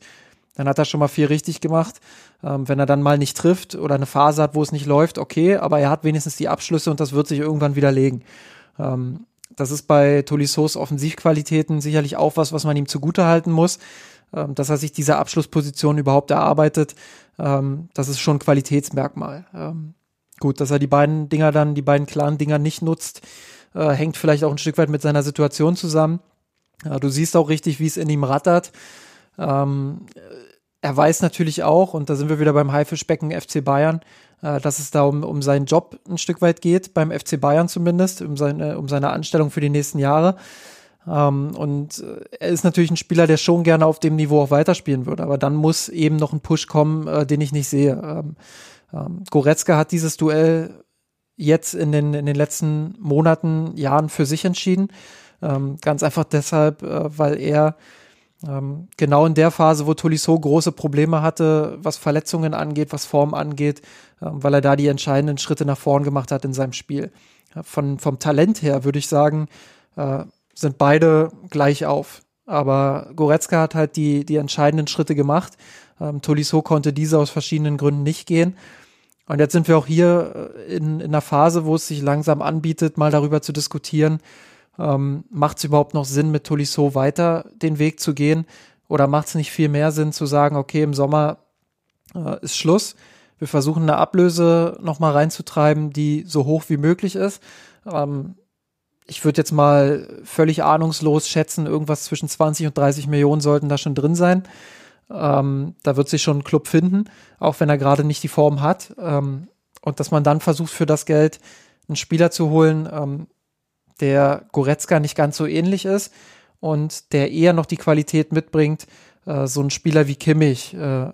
Speaker 1: dann hat er schon mal viel richtig gemacht. Ähm, wenn er dann mal nicht trifft oder eine Phase hat, wo es nicht läuft, okay, aber er hat wenigstens die Abschlüsse und das wird sich irgendwann widerlegen. Ähm, das ist bei Tolissos Offensivqualitäten sicherlich auch was, was man ihm zugutehalten muss, ähm, dass er sich diese Abschlussposition überhaupt erarbeitet. Ähm, das ist schon ein Qualitätsmerkmal. Ähm, gut, dass er die beiden Dinger dann, die beiden klaren Dinger nicht nutzt, äh, hängt vielleicht auch ein Stück weit mit seiner Situation zusammen. Ja, du siehst auch richtig, wie es in ihm rattert. Ähm, er weiß natürlich auch, und da sind wir wieder beim Haifischbecken FC Bayern, äh, dass es da um, um seinen Job ein Stück weit geht, beim FC Bayern zumindest, um seine, um seine Anstellung für die nächsten Jahre. Ähm, und äh, er ist natürlich ein Spieler, der schon gerne auf dem Niveau auch weiterspielen würde, aber dann muss eben noch ein Push kommen, äh, den ich nicht sehe. Ähm, ähm, Goretzka hat dieses Duell jetzt in den, in den letzten Monaten, Jahren für sich entschieden. Ähm, ganz einfach deshalb, äh, weil er genau in der Phase, wo Tolisso große Probleme hatte, was Verletzungen angeht, was Form angeht, ähm, weil er da die entscheidenden Schritte nach vorn gemacht hat in seinem Spiel. Von, vom Talent her würde ich sagen, äh, sind beide gleich auf. Aber Goretzka hat halt die, die entscheidenden Schritte gemacht. Ähm, Tolisso konnte diese aus verschiedenen Gründen nicht gehen. Und jetzt sind wir auch hier äh, in, in einer Phase, wo es sich langsam anbietet, mal darüber zu diskutieren, ähm, macht es überhaupt noch Sinn, mit Tolisso weiter den Weg zu gehen? Oder macht es nicht viel mehr Sinn zu sagen, okay, im Sommer äh, ist Schluss. Wir versuchen eine Ablöse nochmal reinzutreiben, die so hoch wie möglich ist. Ähm, ich würde jetzt mal völlig ahnungslos schätzen, irgendwas zwischen 20 und 30 Millionen sollten da schon drin sein. Ähm, da wird sich schon ein Club finden, auch wenn er gerade nicht die Form hat. Ähm, und dass man dann versucht, für das Geld einen Spieler zu holen, ähm, der Goretzka nicht ganz so ähnlich ist und der eher noch die Qualität mitbringt, äh, so einen Spieler wie Kimmich äh,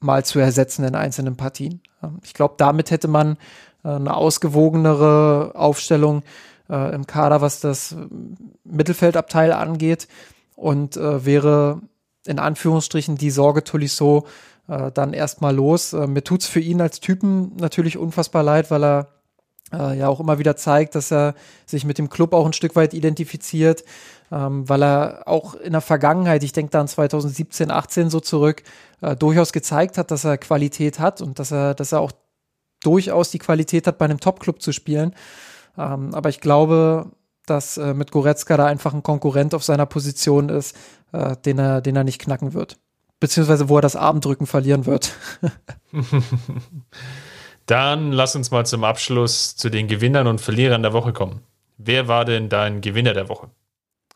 Speaker 1: mal zu ersetzen in einzelnen Partien. Ich glaube, damit hätte man äh, eine ausgewogenere Aufstellung äh, im Kader, was das Mittelfeldabteil angeht und äh, wäre in Anführungsstrichen die Sorge Tolisso äh, dann erstmal los. Äh, mir tut's für ihn als Typen natürlich unfassbar leid, weil er äh, ja auch immer wieder zeigt, dass er sich mit dem Club auch ein Stück weit identifiziert, ähm, weil er auch in der Vergangenheit, ich denke da an 2017, 18 so zurück, äh, durchaus gezeigt hat, dass er Qualität hat und dass er, dass er auch durchaus die Qualität hat, bei einem Top-Club zu spielen. Ähm, aber ich glaube, dass äh, mit Goretzka da einfach ein Konkurrent auf seiner Position ist, äh, den, er, den er nicht knacken wird. Beziehungsweise wo er das Abendrücken verlieren wird.
Speaker 2: Dann lass uns mal zum Abschluss zu den Gewinnern und Verlierern der Woche kommen. Wer war denn dein Gewinner der Woche?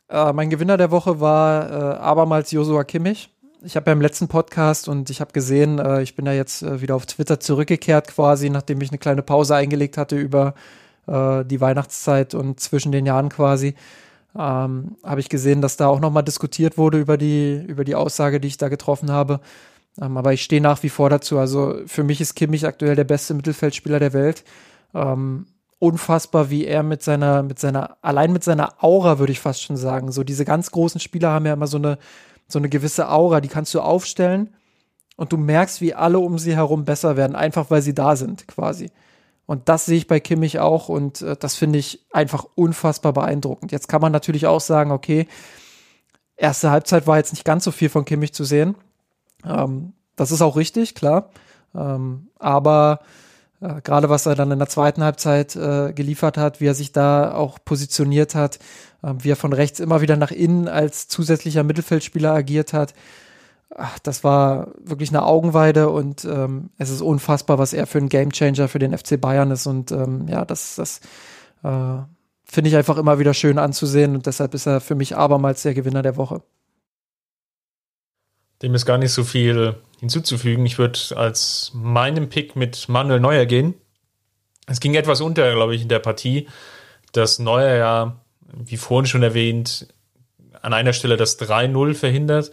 Speaker 1: Äh, mein Gewinner der Woche war äh, abermals Josua Kimmich. Ich habe ja im letzten Podcast und ich habe gesehen, äh, ich bin ja jetzt äh, wieder auf Twitter zurückgekehrt quasi, nachdem ich eine kleine Pause eingelegt hatte über äh, die Weihnachtszeit und zwischen den Jahren quasi. Ähm, habe ich gesehen, dass da auch nochmal diskutiert wurde über die, über die Aussage, die ich da getroffen habe. Ähm, aber ich stehe nach wie vor dazu. Also für mich ist Kimmich aktuell der beste Mittelfeldspieler der Welt. Ähm, unfassbar, wie er mit seiner, mit seiner, allein mit seiner Aura, würde ich fast schon sagen. So diese ganz großen Spieler haben ja immer so eine, so eine gewisse Aura, die kannst du aufstellen und du merkst, wie alle um sie herum besser werden, einfach weil sie da sind, quasi. Und das sehe ich bei Kimmich auch und äh, das finde ich einfach unfassbar beeindruckend. Jetzt kann man natürlich auch sagen, okay, erste Halbzeit war jetzt nicht ganz so viel von Kimmich zu sehen. Ähm, das ist auch richtig, klar. Ähm, aber äh, gerade was er dann in der zweiten Halbzeit äh, geliefert hat, wie er sich da auch positioniert hat, äh, wie er von rechts immer wieder nach innen als zusätzlicher Mittelfeldspieler agiert hat, ach, das war wirklich eine Augenweide und ähm, es ist unfassbar, was er für ein Gamechanger für den FC Bayern ist und ähm, ja, das, das äh, finde ich einfach immer wieder schön anzusehen und deshalb ist er für mich abermals der Gewinner der Woche.
Speaker 2: Dem ist gar nicht so viel hinzuzufügen. Ich würde als meinem Pick mit Manuel Neuer gehen. Es ging etwas unter, glaube ich, in der Partie, dass Neuer ja, wie vorhin schon erwähnt, an einer Stelle das 3-0 verhindert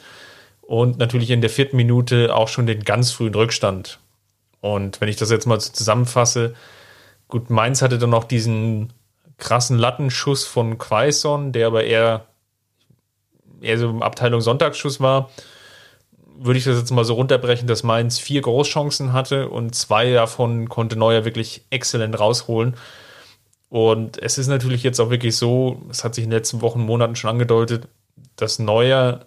Speaker 2: und natürlich in der vierten Minute auch schon den ganz frühen Rückstand. Und wenn ich das jetzt mal zusammenfasse, gut, Mainz hatte dann noch diesen krassen Lattenschuss von Quaison, der aber eher, eher so Abteilung Sonntagsschuss war würde ich das jetzt mal so runterbrechen, dass Mainz vier Großchancen hatte und zwei davon konnte Neuer wirklich exzellent rausholen. Und es ist natürlich jetzt auch wirklich so, es hat sich in den letzten Wochen, Monaten schon angedeutet, dass Neuer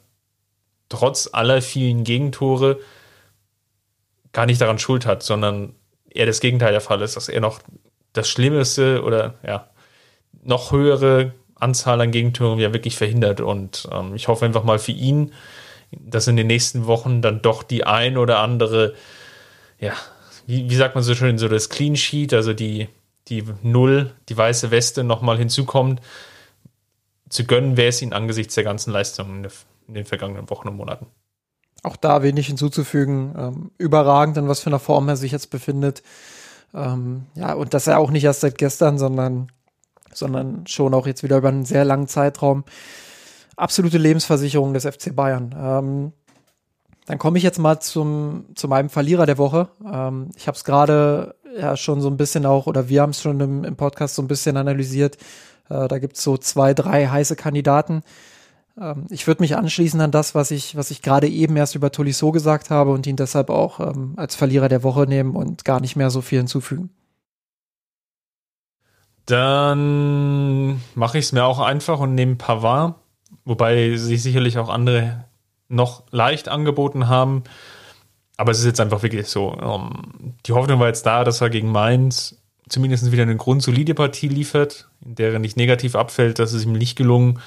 Speaker 2: trotz aller vielen Gegentore gar nicht daran schuld hat, sondern eher das Gegenteil der Fall ist, dass er noch das Schlimmste oder ja, noch höhere Anzahl an Gegentoren ja wirklich verhindert. Und ähm, ich hoffe einfach mal für ihn, dass in den nächsten Wochen dann doch die ein oder andere, ja, wie, wie sagt man so schön, so das Clean Sheet, also die, die Null, die weiße Weste nochmal hinzukommt. Zu gönnen wäre es ihnen angesichts der ganzen Leistungen in den vergangenen Wochen und Monaten.
Speaker 1: Auch da wenig hinzuzufügen. Ähm, überragend, in was für einer Form er sich jetzt befindet. Ähm, ja, und das er auch nicht erst seit gestern, sondern, sondern schon auch jetzt wieder über einen sehr langen Zeitraum absolute Lebensversicherung des FC Bayern. Ähm, dann komme ich jetzt mal zum, zu meinem Verlierer der Woche. Ähm, ich habe es gerade ja schon so ein bisschen auch, oder wir haben es schon im, im, Podcast so ein bisschen analysiert. Äh, da gibt es so zwei, drei heiße Kandidaten. Ähm, ich würde mich anschließen an das, was ich, was ich gerade eben erst über Tolisso gesagt habe und ihn deshalb auch ähm, als Verlierer der Woche nehmen und gar nicht mehr so viel hinzufügen.
Speaker 2: Dann mache ich es mir auch einfach und nehme Pavard, wobei sich sicherlich auch andere noch leicht angeboten haben. Aber es ist jetzt einfach wirklich so. Um, ähm, die Hoffnung war jetzt da, dass er gegen Mainz zumindest wieder eine grundsolide Partie liefert, in der er nicht negativ abfällt. Das ist ihm nicht gelungen.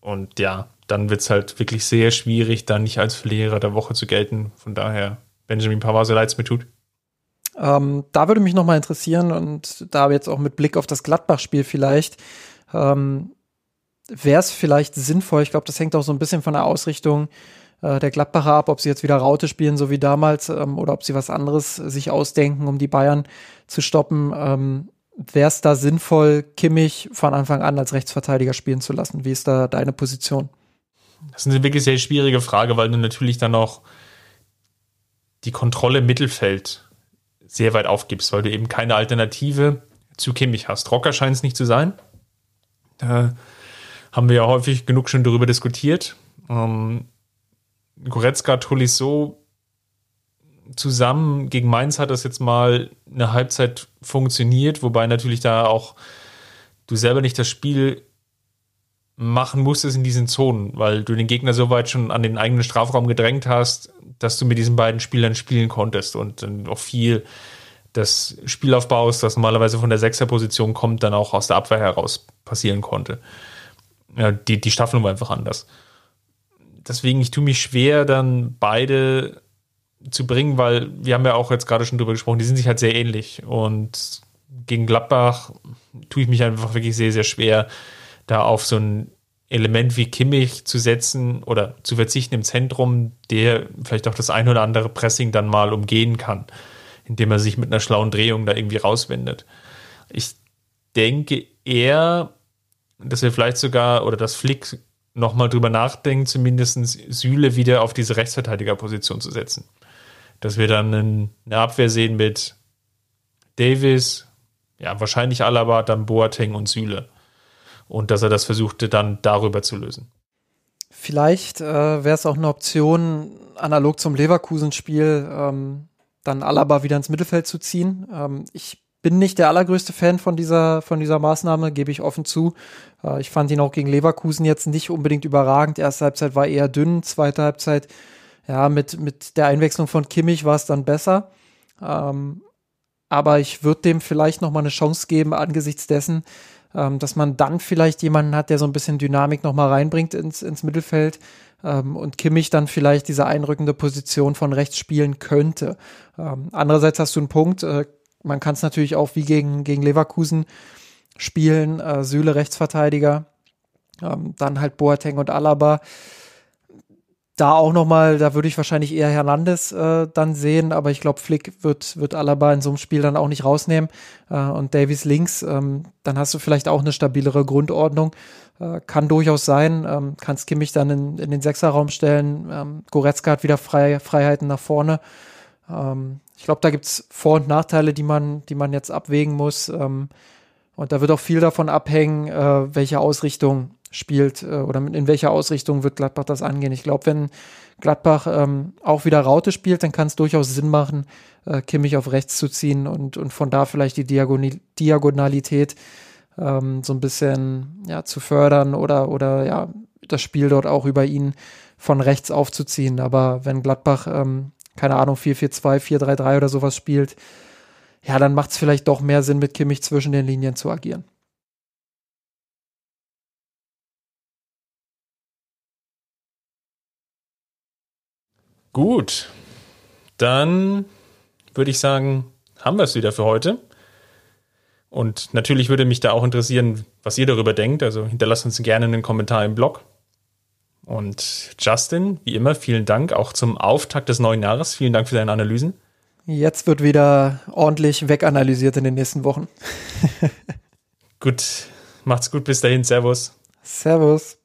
Speaker 2: Und ja, dann wird es halt wirklich sehr schwierig, da nicht als Verlierer der Woche zu gelten. Von daher, Benjamin Pavard, so leid es mir tut.
Speaker 1: Ähm, da würde mich nochmal interessieren und da jetzt auch mit Blick auf das Gladbach-Spiel vielleicht, ähm, wäre es vielleicht sinnvoll, ich glaube, das hängt auch so ein bisschen von der Ausrichtung äh, der Gladbacher ab, ob sie jetzt wieder Raute spielen, so wie damals, ähm, oder ob sie was anderes sich ausdenken, um die Bayern zu stoppen. Ähm, wäre es da sinnvoll, Kimmich von Anfang an als Rechtsverteidiger spielen zu lassen? Wie ist da deine Position?
Speaker 2: Das ist eine wirklich sehr schwierige Frage, weil du natürlich dann auch die Kontrolle im Mittelfeld sehr weit aufgibst, weil du eben keine Alternative zu Kimmich hast. Rocker scheint es nicht zu sein. Da haben wir ja häufig genug schon darüber diskutiert. Ähm, Goretzka, Tolisso zusammen gegen Mainz hat das jetzt mal eine Halbzeit funktioniert, wobei natürlich da auch du selber nicht das Spiel machen musstest in diesen Zonen, weil du den Gegner so weit schon an den eigenen Strafraum gedrängt hast, dass du mit diesen beiden Spielern spielen konntest und dann auch viel des Spielaufbaus, das normalerweise von der Sechserposition kommt, dann auch aus der Abwehr heraus passieren konnte. Ja, die, die Staffelung war einfach anders. Deswegen, ich tue mich schwer, dann beide zu bringen, weil wir haben ja auch jetzt gerade schon drüber gesprochen, die sind sich halt sehr ähnlich. Und gegen Gladbach tue ich mich einfach wirklich sehr, sehr schwer, da auf so ein Element wie Kimmich zu setzen oder zu verzichten im Zentrum, der vielleicht auch das ein oder andere Pressing dann mal umgehen kann, indem er sich mit einer schlauen Drehung da irgendwie rauswendet. Ich denke eher, dass wir vielleicht sogar oder dass Flick nochmal drüber nachdenkt, zumindest Sühle wieder auf diese Rechtsverteidigerposition zu setzen. Dass wir dann eine Abwehr sehen mit Davis, ja, wahrscheinlich Alaba, dann Boateng und Sühle und dass er das versuchte dann darüber zu lösen.
Speaker 1: Vielleicht äh, wäre es auch eine Option, analog zum Leverkusen-Spiel, ähm, dann Alaba wieder ins Mittelfeld zu ziehen. Ähm, ich bin nicht der allergrößte Fan von dieser, von dieser Maßnahme, gebe ich offen zu. Äh, ich fand ihn auch gegen Leverkusen jetzt nicht unbedingt überragend. Erste Halbzeit war eher dünn, zweite Halbzeit, ja, mit, mit der Einwechslung von Kimmich war es dann besser. Ähm, aber ich würde dem vielleicht noch mal eine Chance geben angesichts dessen, ähm, dass man dann vielleicht jemanden hat, der so ein bisschen Dynamik nochmal reinbringt ins, ins Mittelfeld ähm, und Kimmich dann vielleicht diese einrückende Position von rechts spielen könnte. Ähm, andererseits hast du einen Punkt, äh, man kann es natürlich auch wie gegen, gegen Leverkusen spielen, äh, Süle Rechtsverteidiger, ähm, dann halt Boateng und Alaba da auch nochmal, da würde ich wahrscheinlich eher Hernandez äh, dann sehen, aber ich glaube, Flick wird, wird Alaba in so einem Spiel dann auch nicht rausnehmen äh, und Davies links, ähm, dann hast du vielleicht auch eine stabilere Grundordnung. Äh, kann durchaus sein, ähm, kannst Kimmich dann in, in den Sechserraum stellen, ähm, Goretzka hat wieder frei, Freiheiten nach vorne. Ähm, ich glaube, da gibt's Vor- und Nachteile, die man, die man jetzt abwägen muss. Ähm, und da wird auch viel davon abhängen, äh, welche Ausrichtung spielt äh, oder in welcher Ausrichtung wird Gladbach das angehen. Ich glaube, wenn Gladbach ähm, auch wieder Raute spielt, dann kann es durchaus Sinn machen, äh, Kimmich auf rechts zu ziehen und, und von da vielleicht die Diagonal Diagonalität ähm, so ein bisschen ja, zu fördern oder, oder ja, das Spiel dort auch über ihn von rechts aufzuziehen. Aber wenn Gladbach, ähm, keine Ahnung, 4-4-2, 4-3-3 oder sowas spielt, ja, dann macht es vielleicht doch mehr Sinn, mit Kimmich zwischen den Linien zu agieren.
Speaker 2: Gut, dann würde ich sagen, haben wir es wieder für heute. Und natürlich würde mich da auch interessieren, was ihr darüber denkt. Also hinterlasst uns gerne einen Kommentar im Blog. Und Justin, wie immer, vielen Dank auch zum Auftakt des neuen Jahres. Vielen Dank für deine Analysen.
Speaker 1: Jetzt wird wieder ordentlich weganalysiert in den nächsten Wochen.
Speaker 2: gut, macht's gut, bis dahin. Servus.
Speaker 1: Servus.